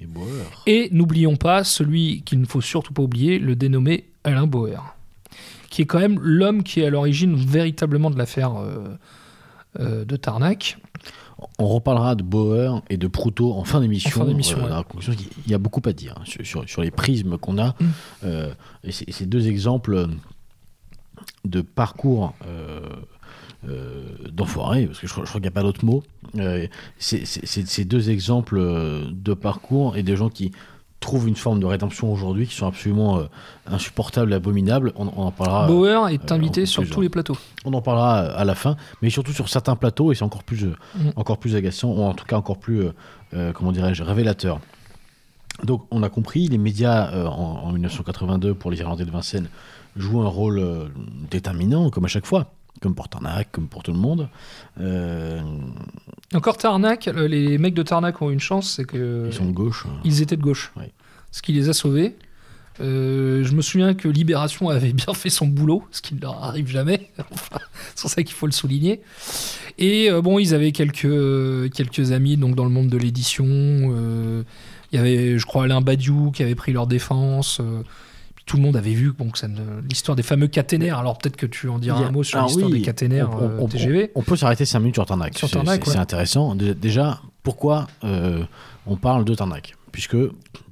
et n'oublions pas celui qu'il ne faut surtout pas oublier, le dénommé Alain Bauer, qui est quand même l'homme qui est à l'origine véritablement de l'affaire euh, euh, de Tarnac. On reparlera de Bauer et de Proutot en fin d'émission. En fin d'émission, euh, ouais. il y a beaucoup à dire hein, sur, les prismes qu'on a. Mm. Euh, et ces deux exemples de parcours euh, d'enfoirés, parce que je, crois- je crois qu'il n'y a pas d'autre mot. Ces deux exemples de parcours et des gens qui trouvent une forme de rédemption aujourd'hui qui sont absolument euh, insupportables, abominables. On, on en parlera. Bauer est euh, invité sur tous les plateaux. On en parlera à la fin, mais surtout sur certains plateaux, et c'est encore plus, euh, Mm. encore plus agaçant, ou en tout cas encore plus, euh, euh, comment dirais-je, révélateur. Donc on a compris, les médias euh, en, en 1982 pour les Irlandais de Vincennes jouent un rôle euh, déterminant, comme à chaque fois, comme pour Tarnac, comme pour tout le monde. Euh, Encore Tarnac, le- les mecs de Tarnac ont une chance, c'est que ils sont de gauche. hein. ils étaient de gauche. Ce qui les a sauvés. Euh, je me souviens que Libération avait bien fait son boulot, ce qui ne leur arrive jamais. Enfin, c'est pour ça qu'il faut le souligner. Et euh, bon, ils avaient quelques, quelques amis donc dans le monde de l'édition. Euh, il y avait, je crois, Alain Badiou qui avait pris leur défense. Tout le monde avait vu bon, l'histoire des fameux caténaires. Alors peut-être que tu en diras a- un mot sur Ah l'histoire oui, des caténaires on- on- euh, on- TGV. On, on peut s'arrêter 5 minutes sur Tarnac. Sur C'est- Tarnac, c'est ouais. c'est intéressant. Dé- Déjà, pourquoi euh, on parle de Tarnac? Puisque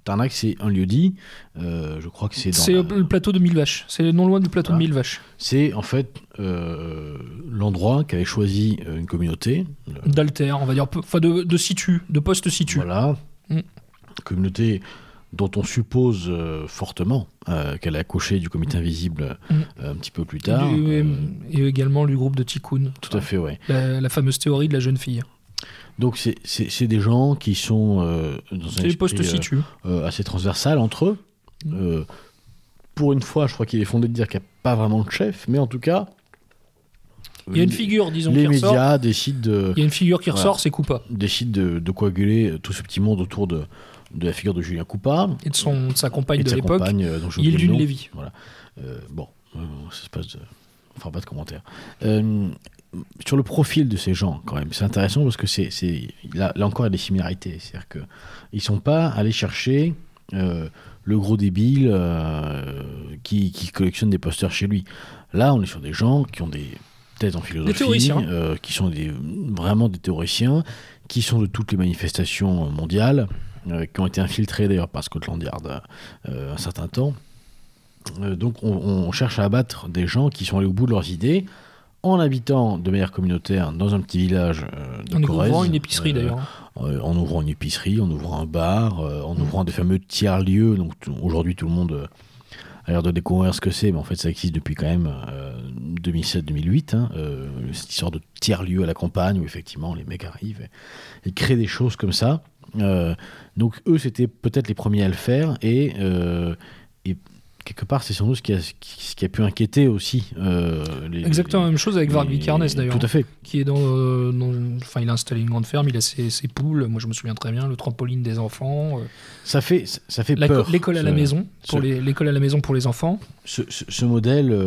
Tarnac, c'est un lieu dit. euh, je crois que c'est dans. C'est la- le plateau de Mille Vaches. C'est non loin du plateau Voilà. de Mille Vaches. C'est en fait euh, l'endroit qu'avait choisi une communauté. d'alter, on va dire, enfin de, de situ, de poste situ. Voilà. Mm. Communauté dont on suppose euh, fortement euh, qu'elle a accouché du comité invisible Mm. euh, un petit peu plus tard. Du- et également du groupe de Tikkun. tout à fait, ouais. La, la fameuse théorie de la jeune fille. Donc c'est- des gens qui sont dans un les postes assez transversal entre eux. Mm. Pour une fois, je crois qu'il est fondé de dire qu'il n'y a pas vraiment de chef, mais en tout cas, Il y a une figure, disons, les qui ressort. médias décident de, Il y a une figure qui Voilà. ressort, c'est Coupa. décident de, de coaguler tout ce petit monde autour de, de la figure de Julien Coupa Et de, son, de sa compagne et de de l'époque, compagne, euh, Yildune. Lévy. Euh, bon, euh, ça se passe. De... Fera pas de commentaires. Euh, sur le profil de ces gens, quand même, c'est intéressant parce que c'est, c'est là, là encore, il y a des similarités. C'est-à-dire que ils sont pas allés chercher le gros débile qui, qui collectionne des posters chez lui. Là, on est sur des gens qui ont des têtes en philosophie, euh, qui sont des, vraiment des théoriciens, qui sont de toutes les manifestations mondiales, qui ont été infiltrés d'ailleurs par Scotland Yard euh, un certain temps. Euh, donc on, on cherche à abattre des gens qui sont allés au bout de leurs idées en habitant de manière communautaire dans un petit village euh, de En Corrèze, ouvrant une épicerie euh, d'ailleurs. euh, en ouvrant une épicerie, en ouvrant un bar, euh, en ouvrant des fameux tiers-lieux. Donc aujourd'hui, tout le monde euh, a l'air de découvrir ce que c'est, mais en fait, ça existe depuis quand même euh, 2007-2008. hein, euh, cette histoire de tiers-lieux à la campagne où effectivement les mecs arrivent et, et créent des choses comme ça. Donc eux, c'était peut-être les premiers à le faire et, euh, et quelque part, c'est sans doute ce qui a, ce qui a pu inquiéter aussi. euh, les, Exactement la même chose avec Varg Vikernes d'ailleurs. Tout à fait. Qui est dans, euh, dans- Enfin, il a installé une grande ferme, il a ses, ses poules. Moi, je me souviens très bien, le trampoline des enfants. euh, Ça fait, ça fait la- peur. L'école à la maison, pour ce- les- l'école à la maison pour les enfants. Ce, ce- ce modèle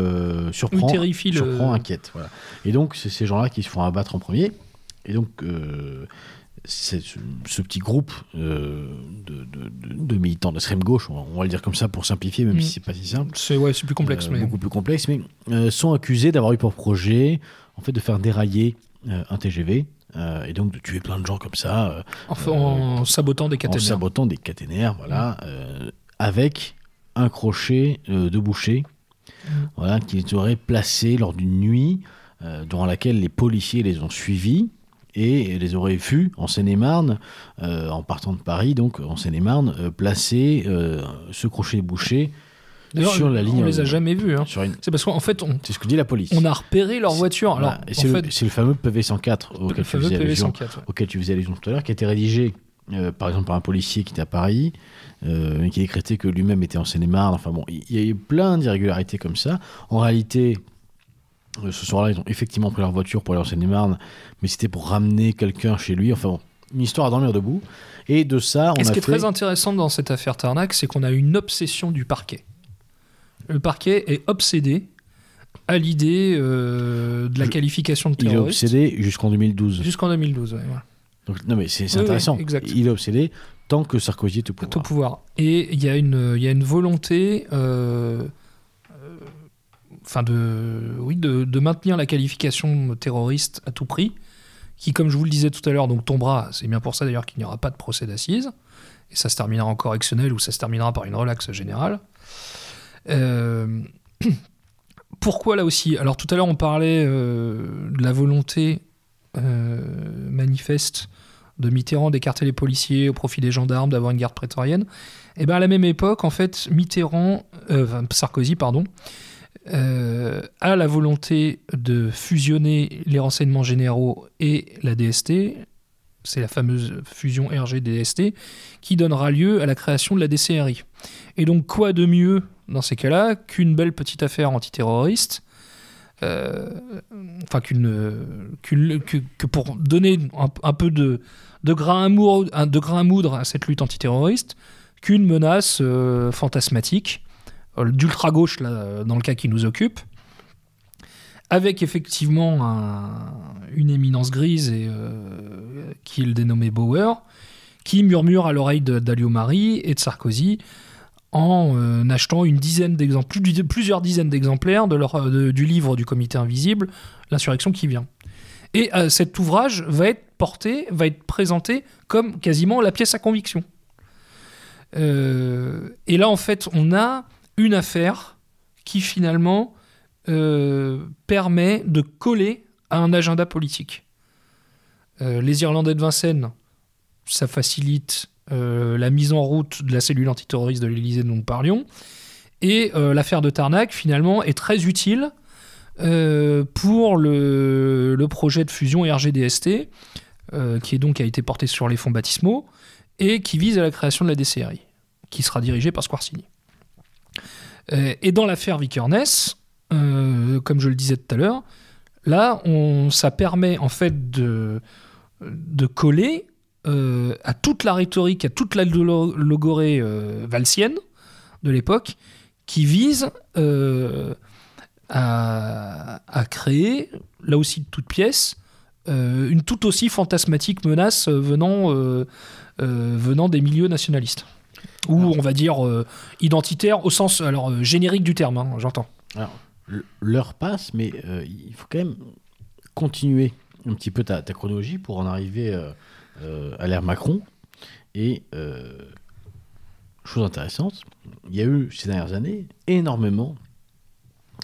surprend, terrifie le- surprend, inquiète. Voilà. Et donc, c'est ces gens-là qui se font abattre en premier. Et donc, ce, ce petit groupe euh, de, de- militants d'extrême gauche, on, on va le dire comme ça pour simplifier, même Mm. si c'est pas si simple, C'est ouais, c'est plus complexe, euh, mais beaucoup plus complexe, mais euh, sont accusés d'avoir eu pour projet en fait de faire dérailler un TGV euh, et donc de tuer plein de gens comme ça euh, en, en sabotant des en caténaires. sabotant des caténaires, voilà, euh, avec un crochet de boucher, Mm. voilà, qu'ils auraient placé lors d'une nuit durant laquelle les policiers les ont suivis et les auraient vus en Seine-et-Marne, euh, en partant de Paris, donc en Seine-et-Marne, euh, placer euh, ce crochet bouché sur la ligne. on les a euh, jamais vus. hein. une- C'est parce qu'en fait, on, C'est ce que dit la police. on a repéré leur voiture. Voilà. Alors, en c'est, le, fameux PV 104 auquel, le tu faisais allusion, 104. ouais. auquel tu faisais allusion tout à l'heure, qui a été rédigé euh, par exemple par un policier qui était à Paris, euh, qui a décrété que lui-même était en Seine-et-Marne. Enfin bon, il y a eu plein d'irrégularités comme ça. En réalité, euh, ce soir-là, ils ont effectivement pris leur voiture pour aller en Seine-et-Marne, mais c'était pour ramener quelqu'un chez lui. Enfin bon, une histoire à dormir debout. Et de ça, on Et ce a qui est très intéressant dans cette affaire Tarnac, c'est qu'on a une obsession du parquet. Le parquet est obsédé à l'idée euh, de la qualification de Il est terroriste obsédé jusqu'en 2012. jusqu'en 2012. ouais, voilà. Donc, non mais c'est, Oui, intéressant. Il est obsédé tant que Sarkozy est au Au pouvoir. pouvoir. Et il y, a une- y a une volonté euh, euh, enfin de, oui, de, maintenir la qualification terroriste à tout prix, qui, comme je vous le disais tout à l'heure, donc tombera, c'est bien pour ça d'ailleurs qu'il n'y aura pas de procès d'assises, et ça se terminera en correctionnel ou ça se terminera par une relaxe générale. Euh, pourquoi là aussi? Alors tout à l'heure on parlait euh, de la volonté euh, manifeste de Mitterrand d'écarter les policiers au profit des gendarmes, d'avoir une garde prétorienne. Et bien à la même époque, en fait, Mitterrand, Sarkozy, pardon, euh, a la volonté de fusionner les renseignements généraux et la DST. C'est la fameuse fusion RG-DST qui donnera lieu à la création de la DCRI. Et donc, quoi de mieux dans ces cas-là qu'une belle petite affaire antiterroriste euh, enfin qu'une, que, pour donner un, peu de, de, grain à moudre, de à moudre à cette lutte antiterroriste qu'une menace euh, fantasmatique d'ultra-gauche là, euh, dans le cas qui nous occupe, avec effectivement un- une éminence grise et, euh, qui est le dénommé Bauer, qui murmure à l'oreille de- d'Alliot-Marie et de Sarkozy en euh, achetant une dizaine d'exemplaires, plus- plusieurs dizaines d'exemplaires du livre du Comité Invisible, L'insurrection qui vient. Et euh, cet ouvrage va être porté, va être présenté comme quasiment la pièce à conviction. Euh, et là, en fait, on a une affaire qui finalement euh, permet de coller à un agenda politique. Euh, les Irlandais de Vincennes, ça facilite euh, la mise en route de la cellule antiterroriste de l'Élysée dont nous parlions. Et l'affaire de Tarnac, finalement, est très utile pour le, projet de fusion RGDST, qui est donc a été porté sur les fonds baptismaux et qui vise à la création de la DCRI, qui sera dirigée par Squarcini. Euh, et dans l'affaire Vikernes, euh, comme je le disais tout à l'heure, là, on, ça permet en fait de, coller euh, à toute la rhétorique, à toute la lo- logorée valsienne de l'époque, qui vise à, créer, là aussi de toute pièce, une tout aussi fantasmatique menace venant des milieux nationalistes. Ou Alors. on va dire euh, identitaire au sens alors, euh, générique du terme, hein, j'entends. L- L'heure passe, mais euh, il faut quand même continuer un petit peu ta, ta chronologie pour en arriver à l'ère Macron. Et chose intéressante, il y a eu ces dernières années énormément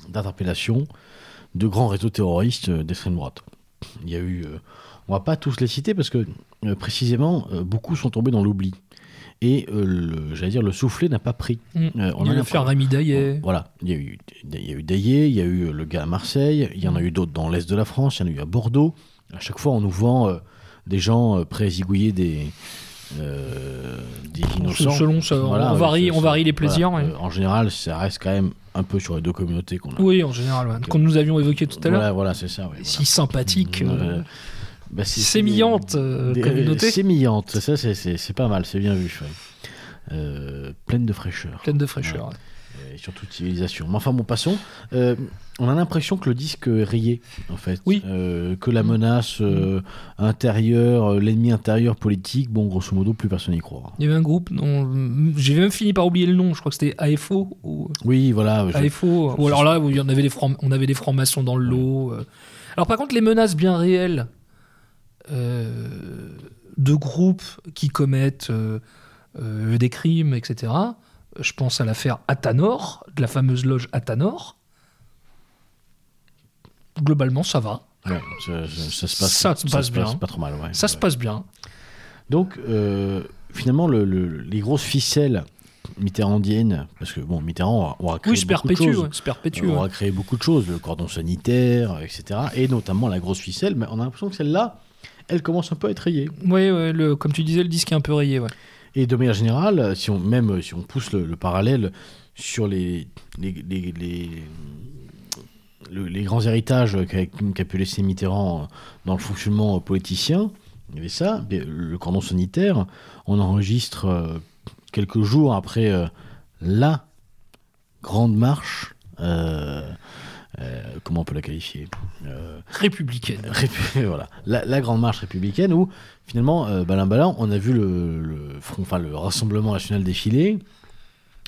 d'interpellations de grands réseaux terroristes d'extrême droite. Il y a eu, on va pas tous les citer parce que précisément beaucoup sont tombés dans l'oubli. Et euh, le- j'allais dire le soufflet n'a pas pris. Mm. Euh, on Il y a a l'affaire Rémi Daillet. voilà, il y a eu, il y a eu Daillé, il y a eu le gars à Marseille, il y en a eu d'autres dans l'est de la France, il y en a eu à Bordeaux. À chaque fois, on nous vend euh, des gens euh, prêts à zigouiller des, euh, dit innocent. Selon ça, Voilà, on, varie, on varie les plaisirs. voilà. ouais. En général, ça reste quand même un peu sur les deux communautés qu'on a. Oui, en général, ouais. comme nous avions évoqué tout à l'heure. Voilà, voilà, c'est ça. ouais, Si sympathique, Euh, bah, sémillante des- euh, communauté, Sémillante, ça c'est- c'est c'est pas mal, c'est bien vu. ouais. Euh, pleine de fraîcheur. pleine de fraîcheur. ouais. Et surtout de civilisation. Mais enfin bon, passons. Euh, on a l'impression que le disque rayé, en fait. Oui. Que la menace intérieure, l'ennemi intérieur politique, bon, grosso modo, plus personne n'y croit. Il y avait un groupe dont j'ai même fini par oublier le nom. Je crois que c'était AFO ou Oui, voilà. je- AFO. Ou alors là, où il y en avait des francs, on avait des francs-maçons dans le lot. Alors par contre, les menaces bien réelles de groupes qui commettent euh, euh, des crimes, etc. Je pense à l'affaire Athanor, de la fameuse loge Athanor. Globalement, ça va. ouais, ça, ça- ça se passe, Ça se passe bien. pas trop mal. ouais. Ça se passe bien. Donc, euh, finalement, le- le- les grosses ficelles mitterrandiennes, parce que bon, Mitterrand aura créé Oui, beaucoup de choses. se perpétue, aura créé beaucoup de choses, le cordon sanitaire, etc. Et notamment la grosse ficelle, mais on a l'impression que celle-là, elle commence un peu à être rayée. Ouais, le, comme tu disais, le disque est un peu rayé. Ouais. Et de manière générale, si on, même si on pousse le, le parallèle sur les, les, les, les- le- les grands héritages qu'a pu laisser Mitterrand dans le fonctionnement politicien, il y avait ça, le cordon sanitaire, on enregistre euh, quelques jours après euh, la grande marche, euh, euh, comment on peut la qualifier Euh, Républicaine. Répu- voilà, la, la grande marche républicaine où finalement, euh, balin balin, on a vu le, le front, enfin le Rassemblement national défiler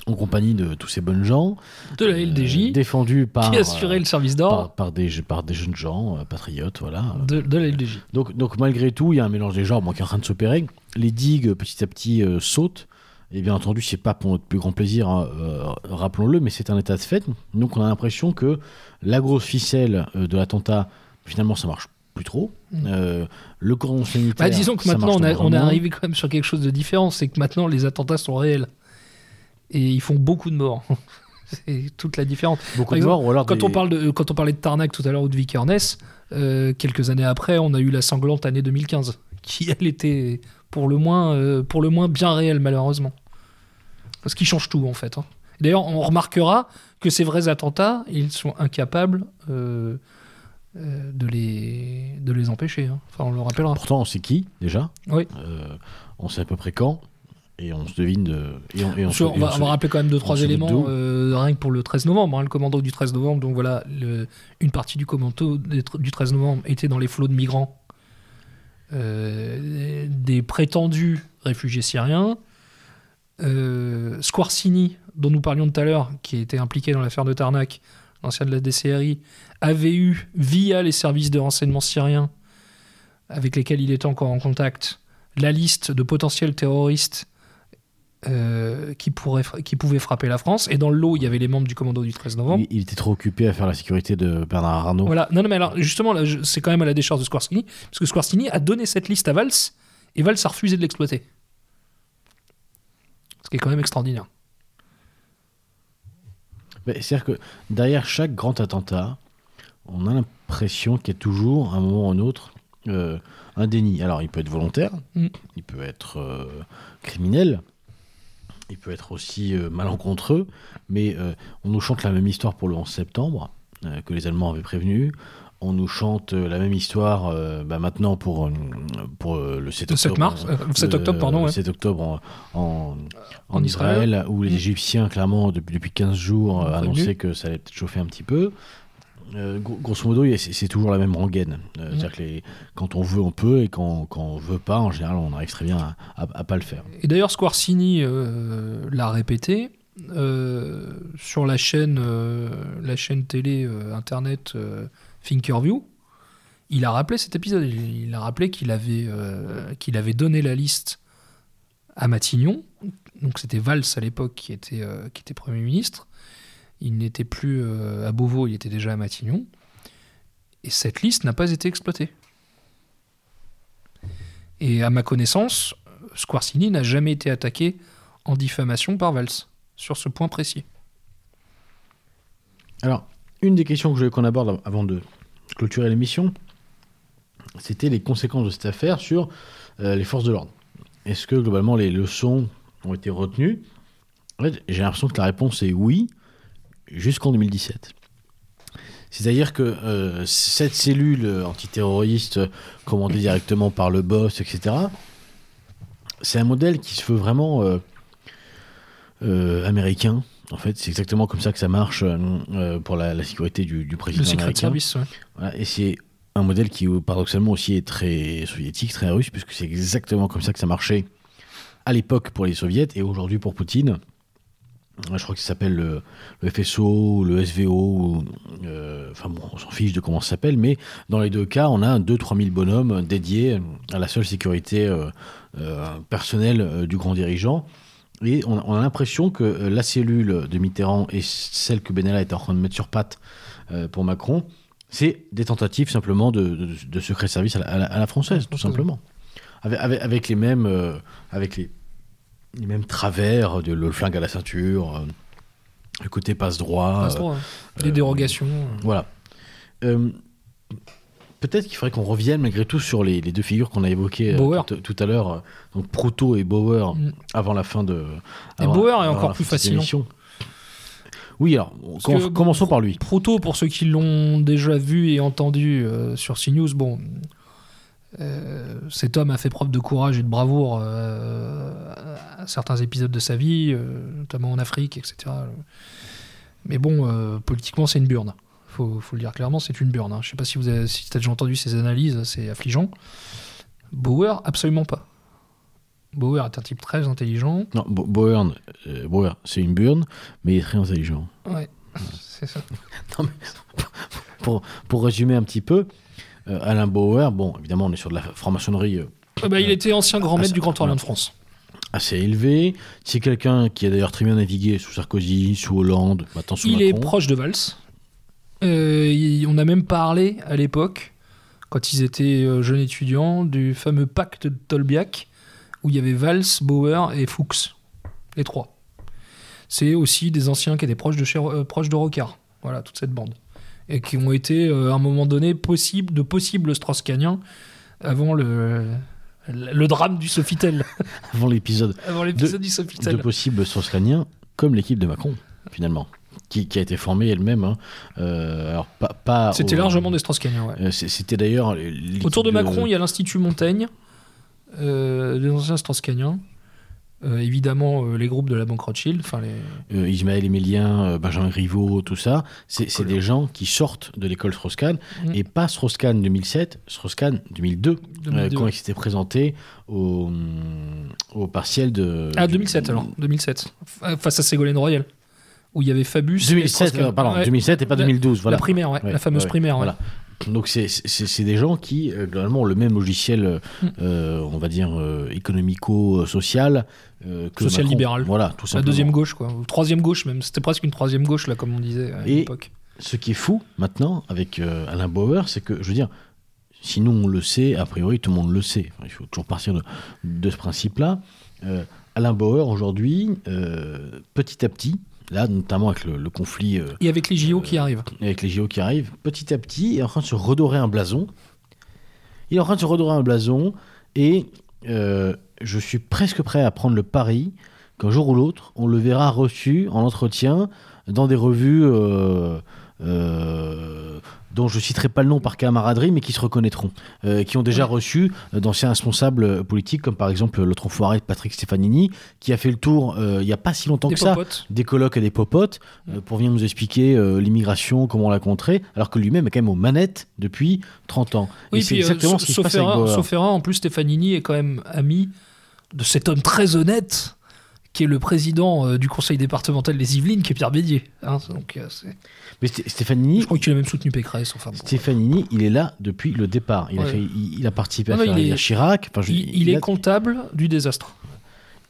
en compagnie de tous ces bonnes gens, De la euh, LDJ, défendus par qui assurait le service d'or par, par des par des jeunes gens euh, patriotes, voilà. de, de la LDJ. Donc donc malgré tout, il y a un mélange des genres bon, qui est en train de s'opérer. Les digues petit à petit euh, sautent. Et bien entendu, c'est pas pour notre plus grand plaisir, hein, euh, rappelons-le, mais c'est un état de fait. Donc on a l'impression que la grosse ficelle euh, de l'attentat, finalement, ça marche plus trop. Mm. Euh, le cordon sanitaire. Bah, disons que maintenant, on, a- est arrivé quand même sur quelque chose de différent. C'est que maintenant, les attentats sont réels. Et ils font beaucoup de morts. c'est toute la différence. Beaucoup Par de exemple, morts, ou alors Quand, des- on parle de, quand on parlait de Tarnac tout à l'heure ou de Vikernes, euh, quelques années après, on a eu la sanglante année 2015, qui, elle, était pour le moins, euh, pour le moins bien réelle, malheureusement. Parce qu'ils changent tout, en fait. hein. D'ailleurs, on remarquera que ces vrais attentats, ils sont incapables euh, euh, de, les, de les empêcher. hein. Enfin, on le rappellera. Pourtant, on sait qui, déjà. Oui. On sait à peu près quand. Et on se devine de. Et on, et on se- Sur- on, et va, se- on va rappeler quand même deux, trois éléments, rien que pour le 13 novembre, hein, le commando du 13 novembre. Donc voilà, le- une partie du commando du 13 novembre était dans les flots de migrants, euh, des prétendus réfugiés syriens. Euh, Squarcini, dont nous parlions tout à l'heure, qui était impliqué dans l'affaire de Tarnac, l'ancien de la DCRI, avait eu, via les services de renseignement syriens avec lesquels il était encore en contact, la liste de potentiels terroristes euh, qui, pourraient fra- qui pouvaient frapper la France. Et dans le lot, il y avait les membres du commando du 13 novembre. il, il était trop occupé à faire la sécurité de Bernard Arnault. Voilà. Non, non, mais alors, justement, c'est quand même à la décharge de Squarcini, parce que Squarcini a donné cette liste à Valls, et Valls a refusé de l'exploiter. Ce qui est quand même extraordinaire. C'est-à-dire que derrière chaque grand attentat, on a l'impression qu'il y a toujours, à un moment ou un autre, euh, un déni. Alors, il peut être volontaire, Mm. il peut être euh, criminel, il peut être aussi euh, malencontreux, mais euh, on nous chante la même histoire pour le 11 septembre, euh, que les Allemands avaient prévenu. On nous chante la même histoire bah, maintenant pour, pour le 7 Le 7 octobre. mars, euh, 7 le- octobre, pardon, le ouais. 7 octobre en, en, Israël, Israël. où les Mm. Égyptiens, clairement, depuis, depuis 15 jours, annonçaient que ça allait peut-être chauffer un petit peu. Euh, gro- grosso modo, c'est toujours la même rengaine. Euh, Mm. C'est-à-dire que les- quand on veut, on peut, et quand, quand on veut pas, en général, on arrive très bien à, à, à pas le faire. Et d'ailleurs, Squarcini euh, l'a répété sur la chaîne, la chaîne télé internet Thinkerview. Il a rappelé cet épisode. Il, il a rappelé qu'il avait, qu'il avait donné la liste à Matignon. Donc c'était Valls à l'époque qui était, qui était Premier ministre. Il n'était plus euh, à Beauvau, il était déjà à Matignon. Et cette liste n'a pas été exploitée. Et à ma connaissance, Squarcini n'a jamais été attaqué en diffamation par Valls sur ce point précis. Alors, une des questions que je voulais qu'on aborde avant de clôturer l'émission, c'était les conséquences de cette affaire sur euh, les forces de l'ordre. est-ce que globalement les leçons ont été retenues? J'ai l'impression que la réponse est oui, jusqu'en 2017. C'est-à-dire que euh, cette cellule antiterroriste commandée directement par le boss, etc., c'est un modèle qui se veut vraiment euh, euh, américain. En fait, c'est exactement comme ça que ça marche pour la, la sécurité du, du président Le Secret américain. Service, ouais. Voilà, et c'est un modèle qui, paradoxalement, aussi est très soviétique, très russe, puisque c'est exactement comme ça que ça marchait à l'époque pour les soviets et aujourd'hui pour Poutine. Je crois que ça s'appelle le, le FSO le SVO. euh, Enfin bon, on s'en fiche de comment ça s'appelle, mais dans les deux cas, on a 2-3 000 bonhommes dédiés à la seule sécurité euh, euh, personnelle du grand dirigeant. Et on, on a l'impression que la cellule de Mitterrand et celle que Benalla est en train de mettre sur patte pour Macron, c'est des tentatives simplement de, de, de secret service à la, à française, tout simplement. Avec, avec, les mêmes, avec les, les mêmes travers de le flingue à la ceinture, euh, le côté passe droit. Passe euh, droit, ouais. Des dérogations. voilà. Euh, Peut-être qu'il faudrait qu'on revienne malgré tout sur les, les deux figures qu'on a évoquées euh, tout, tout à l'heure, euh, donc Proto et Bauer, Mm. avant la fin de. Et Bauer est encore plus fascinant. Oui, alors, que, commençons par lui. Proto, pour ceux qui l'ont déjà vu et entendu euh, sur CNews, bon, euh, cet homme a fait preuve de courage et de bravoure euh, à certains épisodes de sa vie, euh, notamment en Afrique, etc. Mais bon, politiquement, c'est une burne. Faut, faut le dire clairement, c'est une burne. hein. Je sais pas si vous avez si as déjà entendu ses analyses, c'est affligeant. Bauer, absolument pas. Bauer est un type très intelligent. Non, Bauer, Bauer, c'est une burne, mais il est très intelligent. Ouais, c'est ça. Pour, pour résumer un petit peu, Alain Bauer, bon, évidemment, on est sur de la franc-maçonnerie euh, Ah bah, il était ancien grand maître du Grand Orient de France. assez élevé. C'est quelqu'un qui a d'ailleurs très bien navigué sous Sarkozy, sous Hollande, maintenant sous Il Macron. est proche de Valls. Euh, il- on a même parlé à l'époque, quand ils étaient euh, jeunes étudiants, du fameux pacte de Tolbiac, où il y avait Valls, Bauer et Fuchs, les trois. C'est aussi des anciens qui étaient proches de, chez- euh, proches de Rocard, voilà, toute cette bande. Et qui ont été, euh, à un moment donné, possible, de possibles Strauss-Caniens avant le, le drame du Sofitel, Avant l'épisode avant l'épisode du Sofitel. de possibles strauss comme l'équipe de Macron, finalement, qui, qui a été formée elle-même. hein. Euh, alors, pas, pas C'était au- largement des Strauss-Caniens, ouais. Euh, C'était d'ailleurs. Autour de Macron, il y a l'Institut Montaigne, euh, les anciens Strauss-Caniens, euh, évidemment euh, les groupes de la Banque Rothschild, enfin les... euh, Ismaël Émilien, euh, Benjamin Griveaux, tout ça. C'est des gens qui sortent de l'école Strauss-Kahn Mm. et pas Strauss-Kahn 2007, Strauss-Kahn 2002, euh, 2002. quand il s'était présenté au, au partiel de. Ah, du- 2007 alors, 2007, Fa- face à Ségolène Royal, où il y avait Fabius... et 2007, Strauss-Kahn. euh, pardon, Ouais, 2007 et pas La- 2012. Voilà. La primaire, ouais, Ouais, la fameuse primaire, voilà. Donc c'est- des gens qui, globalement, ont le même logiciel, Mm. euh, on va dire, euh, économico-social. Euh, Social libéral. Voilà, tout La simplement. deuxième gauche, quoi, ou troisième gauche même, c'était presque une troisième gauche, là, comme on disait à l'époque. Ce qui est fou, maintenant, avec euh, Alain Bauer, c'est que, je veux dire, si nous on le sait, a priori tout le monde le sait. Enfin, il faut toujours partir de, de ce principe-là. Euh, Alain Bauer, aujourd'hui, petit à petit, là, notamment avec le, le conflit euh, Et avec les JO qui arrivent. avec les JO qui arrivent, petit à petit, il est en train de se redorer un blason. Il est en train de se redorer un blason et euh, je suis presque prêt à prendre le pari qu'un jour ou l'autre, on le verra reçu en entretien dans des revues euh, euh, dont je citerai pas le nom par camaraderie, mais qui se reconnaîtront, euh, qui ont déjà Ouais. reçu d'anciens responsables politiques, comme par exemple l'autre enfoiré de Patrick Stefanini, qui a fait le tour il y a pas si longtemps Des que ça des colloques et des popotes pour venir nous expliquer l'immigration, comment on l'a contrée, alors que lui-même est quand même aux manettes depuis 30 ans. Oui, et c'est exactement ce qui se passe avec sauf en plus, Stefanini est quand même ami de cet homme très honnête qui est le président euh, du conseil départemental des Yvelines, qui est Pierre Bédier. hein. donc, euh, Mais Sté- Stefanini, je crois qu'il a même soutenu Pécresse. Enfin, bon. Il est là depuis le départ. Il, a, fait- il, il a participé à faire il Chirac. Enfin, je- il, il est comptable du désastre.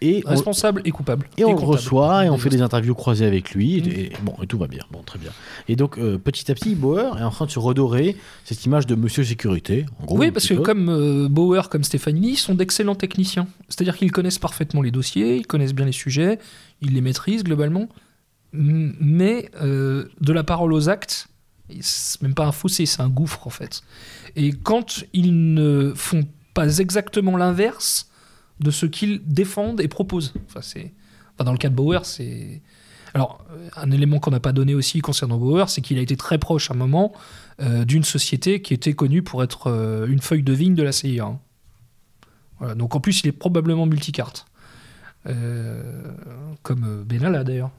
Et on, Responsable et coupable. et on le reçoit et on fait des interviews croisées avec lui. Mm. Et, et bon, et tout va bien. Bon, très bien. Et donc, euh, petit à petit, Bauer est en train de se redorer cette image de Monsieur Sécurité. en gros, Oui, parce que peu. comme euh, Bauer, comme Stefanini, sont d'excellents techniciens. C'est-à-dire qu'ils connaissent parfaitement les dossiers, ils connaissent bien les sujets, ils les maîtrisent globalement. Mais euh, de la parole aux actes, c'est même pas un fossé, c'est un gouffre en fait. Et quand ils ne font pas exactement l'inverse de ce qu'ils défendent et proposent. Enfin, c'est, enfin, dans le cas de Bauer, c'est. Alors, euh, un élément qu'on n'a pas donné aussi concernant Bauer, c'est qu'il a été très proche à un moment euh, d'une société qui était connue pour être euh, une feuille de vigne de la CIA. hein. Voilà, donc en plus, il est probablement multicarte. Comme Benalla d'ailleurs.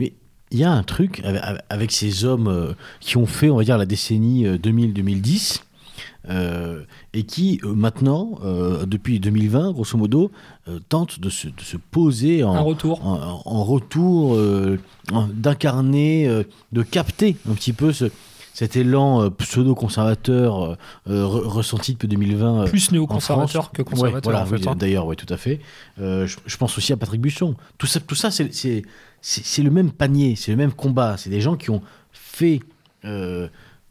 Mais il y a un truc avec, avec ces hommes qui ont fait, on va dire, la décennie euh, 2000-2010. Euh, et qui euh, maintenant, euh, depuis 2020, grosso modo, tentent de se, de se poser en, Un retour. en, en retour, en- d'incarner, de capter un petit peu ce- cet élan pseudo-conservateur re- ressenti depuis 2020. euh, Plus néoconservateur que conservateur Ouais, voilà, en fait. oui, hein. D'ailleurs, oui, tout à fait. Je, je pense aussi à Patrick Busson. Tout ça, tout ça c'est le même panier, c'est le même combat. C'est des gens qui ont fait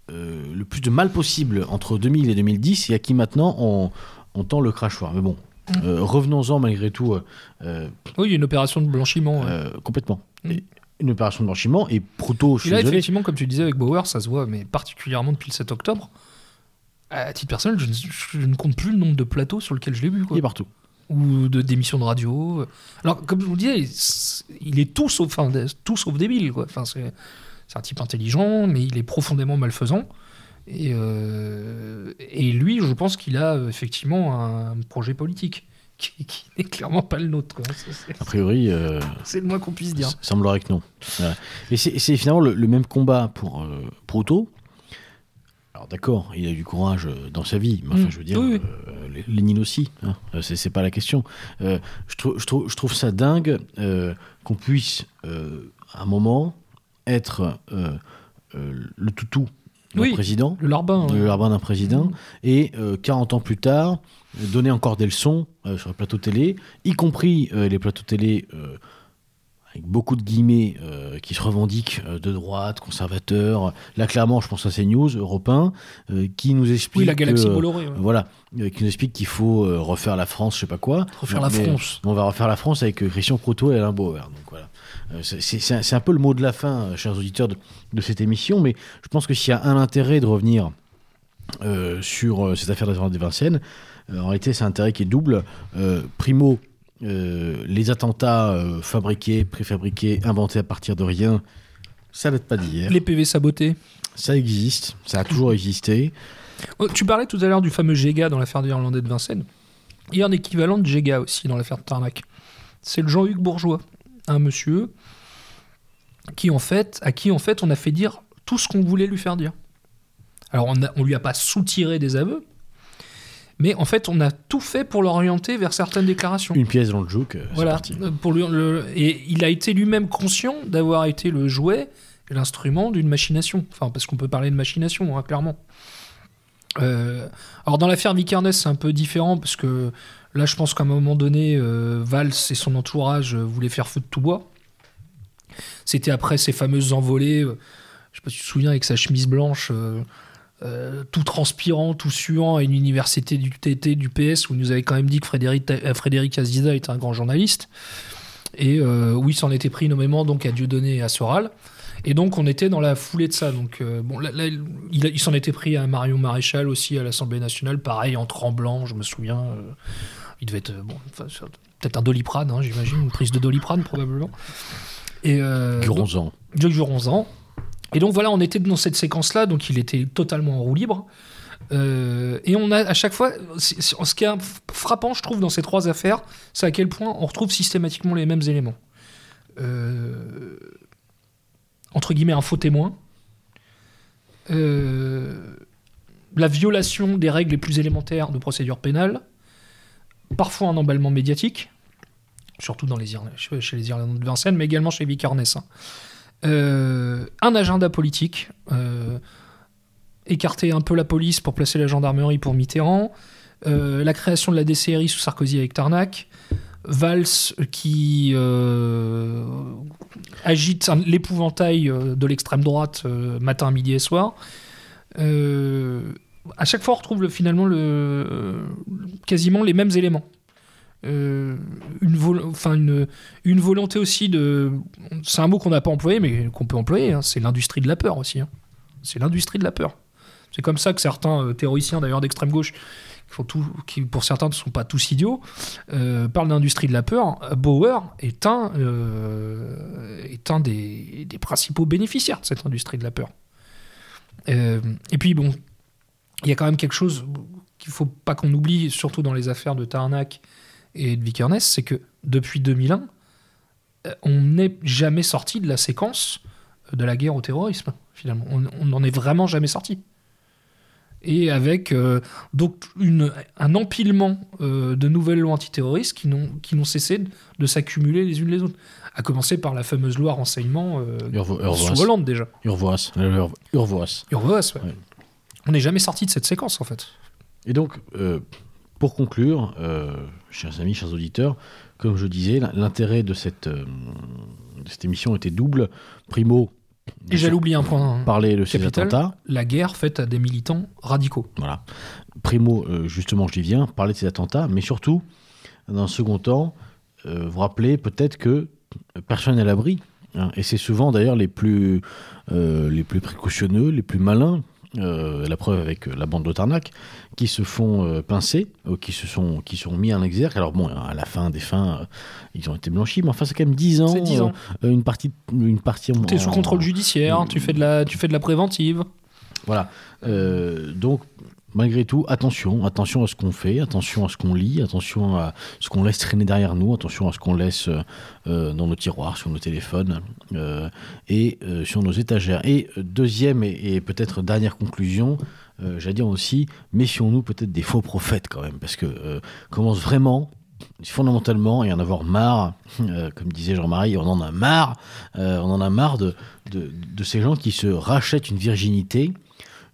euh, le plus de mal possible entre 2000 et 2010 et à qui maintenant on, on tend le crachoir. Mais bon, Mm. euh, revenons-en malgré tout euh, Oui, il y a une opération de blanchiment. ouais. euh, complètement. Mm. Et Une opération de blanchiment et Proutot, je Et là, désolé. effectivement, comme tu disais avec Bauer, ça se voit, mais particulièrement depuis le 7 octobre. À titre personnel, je ne, je ne compte plus le nombre de plateaux sur lesquels je l'ai vu. quoi. Il est partout. ou de d'émissions de radio. Alors, comme je vous le disais, il est tout sauf, enfin, tout sauf débile. Quoi. Enfin, c'est, c'est un type intelligent, mais il est profondément malfaisant. Et, euh, et lui, je pense qu'il a euh, effectivement un projet politique qui, qui n'est clairement pas le nôtre. A priori, euh, c'est le moins qu'on puisse dire. semblerait que non. Voilà. Et c'est, finalement le, le même combat pour euh, Proutot. Alors d'accord, il a eu du courage dans sa vie, mais enfin Mm. je veux dire, Oui, oui. euh, Lénine aussi, hein. C'est, pas la question. Je, trou- je, trouve, je trouve ça dingue qu'on puisse, à un moment, être euh, euh, le toutou d'un Oui, président, Le larbin. le larbin d'un président, Mm. et euh, 40 ans plus tard, euh, donner encore des leçons euh, sur les plateaux télé, y compris euh, les plateaux télé euh, avec beaucoup de guillemets euh, qui se revendiquent euh, de droite, conservateurs. Là, clairement, je pense à CNews, Europe 1, euh, qui nous explique Oui, la galaxie que, euh, Bolloré. ouais. voilà, euh, qui nous explique qu'il faut euh, refaire la France, je sais pas quoi. Refaire la France. On va refaire la France avec euh, Christian Proto et Alain Bauer. Donc. Euh, c'est- c'est un, peu le mot de la fin, euh, chers auditeurs, de, de cette émission, mais je pense que s'il y a un intérêt de revenir euh, sur euh, cette affaire d'Adrien de Vincennes, euh, en réalité, c'est un intérêt qui est double. Euh, primo, euh, les attentats euh, fabriqués, préfabriqués, inventés à partir de rien, ça date pas d'hier. Les PV sabotés. Ça existe, ça a toujours existé. Oh, Tu parlais tout à l'heure du fameux Géga dans l'affaire des Irlandais de Vincennes. Il y a un équivalent de Géga aussi dans l'affaire de Tarnac. C'est le Jean-Hugues Bourgeois, un monsieur qui en fait, à qui en fait on a fait dire tout ce qu'on voulait lui faire dire. Alors on, on lui a pas soutiré des aveux, mais en fait on a tout fait pour l'orienter vers certaines déclarations. Une pièce dans le joke, euh, Voilà. parti. Euh, Pour le- et il a été lui-même conscient d'avoir été le jouet, et l'instrument d'une machination. Enfin, parce qu'on peut parler de machination, hein, clairement. Euh, alors, dans l'affaire Vikernes, c'est un peu différent, parce que là, je pense qu'à un moment donné, euh, Valls et son entourage euh, voulaient faire feu de tout bois. C'était après ces fameuses envolées. euh, je sais pas si tu te souviens, avec sa chemise blanche. tout transpirant, tout suant à une université du TT, du PS, où il nous avait quand même dit que Frédéric, Frédéric était un grand journaliste. Et euh, où il s'en était pris nommément donc à Dieudonné et à Soral. Et donc on était dans la foulée de ça. Donc bon, il, s'en était pris à Marion Maréchal aussi à l'Assemblée nationale, pareil en tremblant, je me souviens. Il devait être euh, bon, enfin, peut-être un doliprane, hein, j'imagine, une prise de doliprane probablement. Et euh, donc- de Juronzan. Et donc voilà, on était dans cette séquence-là, donc il était totalement en roue libre. Euh, et on a à chaque fois, ce qui est frappant, je trouve, dans ces trois affaires, c'est à quel point on retrouve systématiquement les mêmes éléments. Euh, entre guillemets, un faux témoin, euh, la violation des règles les plus élémentaires de procédure pénale, parfois un emballement médiatique, surtout dans les chez les Irlandais de Vincennes, mais également chez Vicarnes. hein. Euh, un agenda politique, euh, écarter un peu la police pour placer la gendarmerie pour Mitterrand, euh, la création de la DCRI sous Sarkozy avec Tarnac, Valls qui agite l'épouvantail de l'extrême droite matin, midi et soir. Euh, à chaque fois, on retrouve le- finalement le, quasiment les mêmes éléments. Euh, une, vol- enfin une, une volonté aussi de. C'est un mot qu'on n'a pas employé, mais qu'on peut employer. hein, c'est l'industrie de la peur aussi. hein. C'est l'industrie de la peur. C'est comme ça que certains euh, théoriciens, d'ailleurs d'extrême gauche, qui, pour certains ne sont pas tous idiots, euh, parlent d'industrie de la peur. Bauer est un, euh, est un des, des principaux bénéficiaires de cette industrie de la peur. Euh, et puis bon, il y a quand même quelque chose qu'il faut pas qu'on oublie, surtout dans les affaires de Tarnac et de Vikernes, c'est que depuis 2001, euh, on n'est jamais sorti de la séquence de la guerre au terrorisme, finalement. On n'en est vraiment jamais sorti. Et avec euh, donc une, un empilement euh, de nouvelles lois antiterroristes qui n'ont cessé de, de s'accumuler les unes les autres. À commencer par la fameuse loi renseignement euh, Urvo- sous Urvoas. Hollande déjà. Urvoas. Ur- Urvoas. Urvoas, ouais. Ouais. On n'est jamais sorti de cette séquence en fait. Et donc, euh, pour conclure, euh, chers amis, chers auditeurs, comme je disais, l'intérêt de cette, euh, de cette émission était double. Primo, Et j'allais oublier un point. hein. parler de ces Capital. attentats. La guerre faite à des militants radicaux. Voilà. Primo, justement, j'y viens, parler de ces attentats, mais surtout, dans un second temps, vous rappeler peut-être que personne n'est à l'abri. hein. et c'est souvent d'ailleurs les plus, les plus précautionneux, les plus malins. Euh, la preuve avec euh, la bande de Tarnac, qui se font euh, pincer, euh, qui se sont, qui sont mis en exergue. Alors bon, à la fin des fins, ils ont été blanchis, mais enfin c'est quand même 10 ans, C'est 10 ans. une partie, une partie. en- Tu es sous contrôle judiciaire, tu fais de la, tu fais de la préventive. voilà. Donc, malgré tout, attention, attention à ce qu'on fait, attention à ce qu'on lit, attention à ce qu'on laisse traîner derrière nous, attention à ce qu'on laisse euh, euh, dans nos tiroirs, sur nos téléphones euh, et sur nos étagères. Et deuxième et, peut-être dernière conclusion, j'allais dire aussi, méfions-nous peut-être des faux prophètes quand même, parce que commence vraiment fondamentalement et en avoir marre, comme disait Jean-Marie, on en a marre, on en a marre de ces gens qui se rachètent une virginité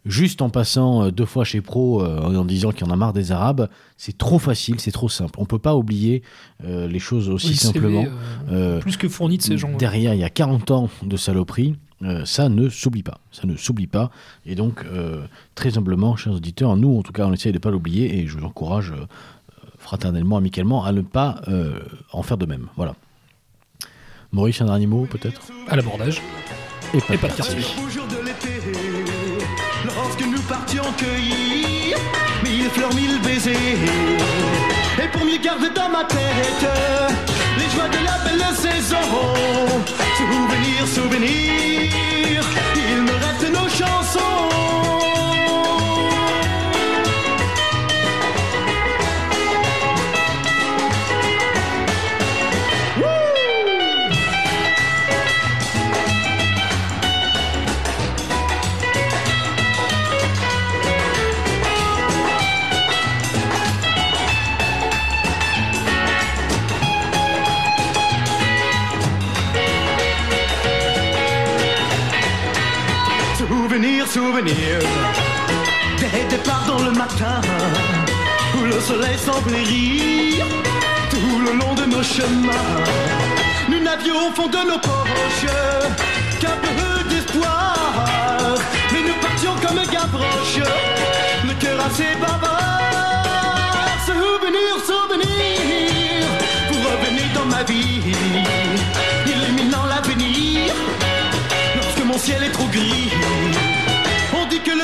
juste en passant euh, deux fois chez Pro euh, en disant qu'il y en a marre des Arabes. C'est trop facile, c'est trop simple. On peut pas oublier euh, les choses aussi Oui, simplement. plus que fourni de ces gens. Derrière, il y a 40 ans de saloperie. euh, ça ne s'oublie pas. Ça ne s'oublie pas. Et donc, euh, très humblement, chers auditeurs, nous, en tout cas, on essaye de ne pas l'oublier et je vous encourage euh, fraternellement, amicalement, à ne pas en faire de même. Voilà. Maurice, un dernier mot, peut-être? À l'abordage. Et pas Et de pas de quartier. Partions cueillir mille fleurs, mille baisers. Et pour mieux garder dans ma tête les joies de la belle saison. Souvenir, souvenir, il me reste nos chansons. Souvenir, souvenir Des départs dans le matin Où le soleil semblait rire Tout le long de nos chemins. Nous n'avions au fond de nos poches Qu'un peu d'espoir. Mais nous partions comme Gavroche Le cœur assez bavard. Souvenir, souvenir Vous revenez dans ma vie Illuminant l'avenir. Lorsque mon ciel est trop gris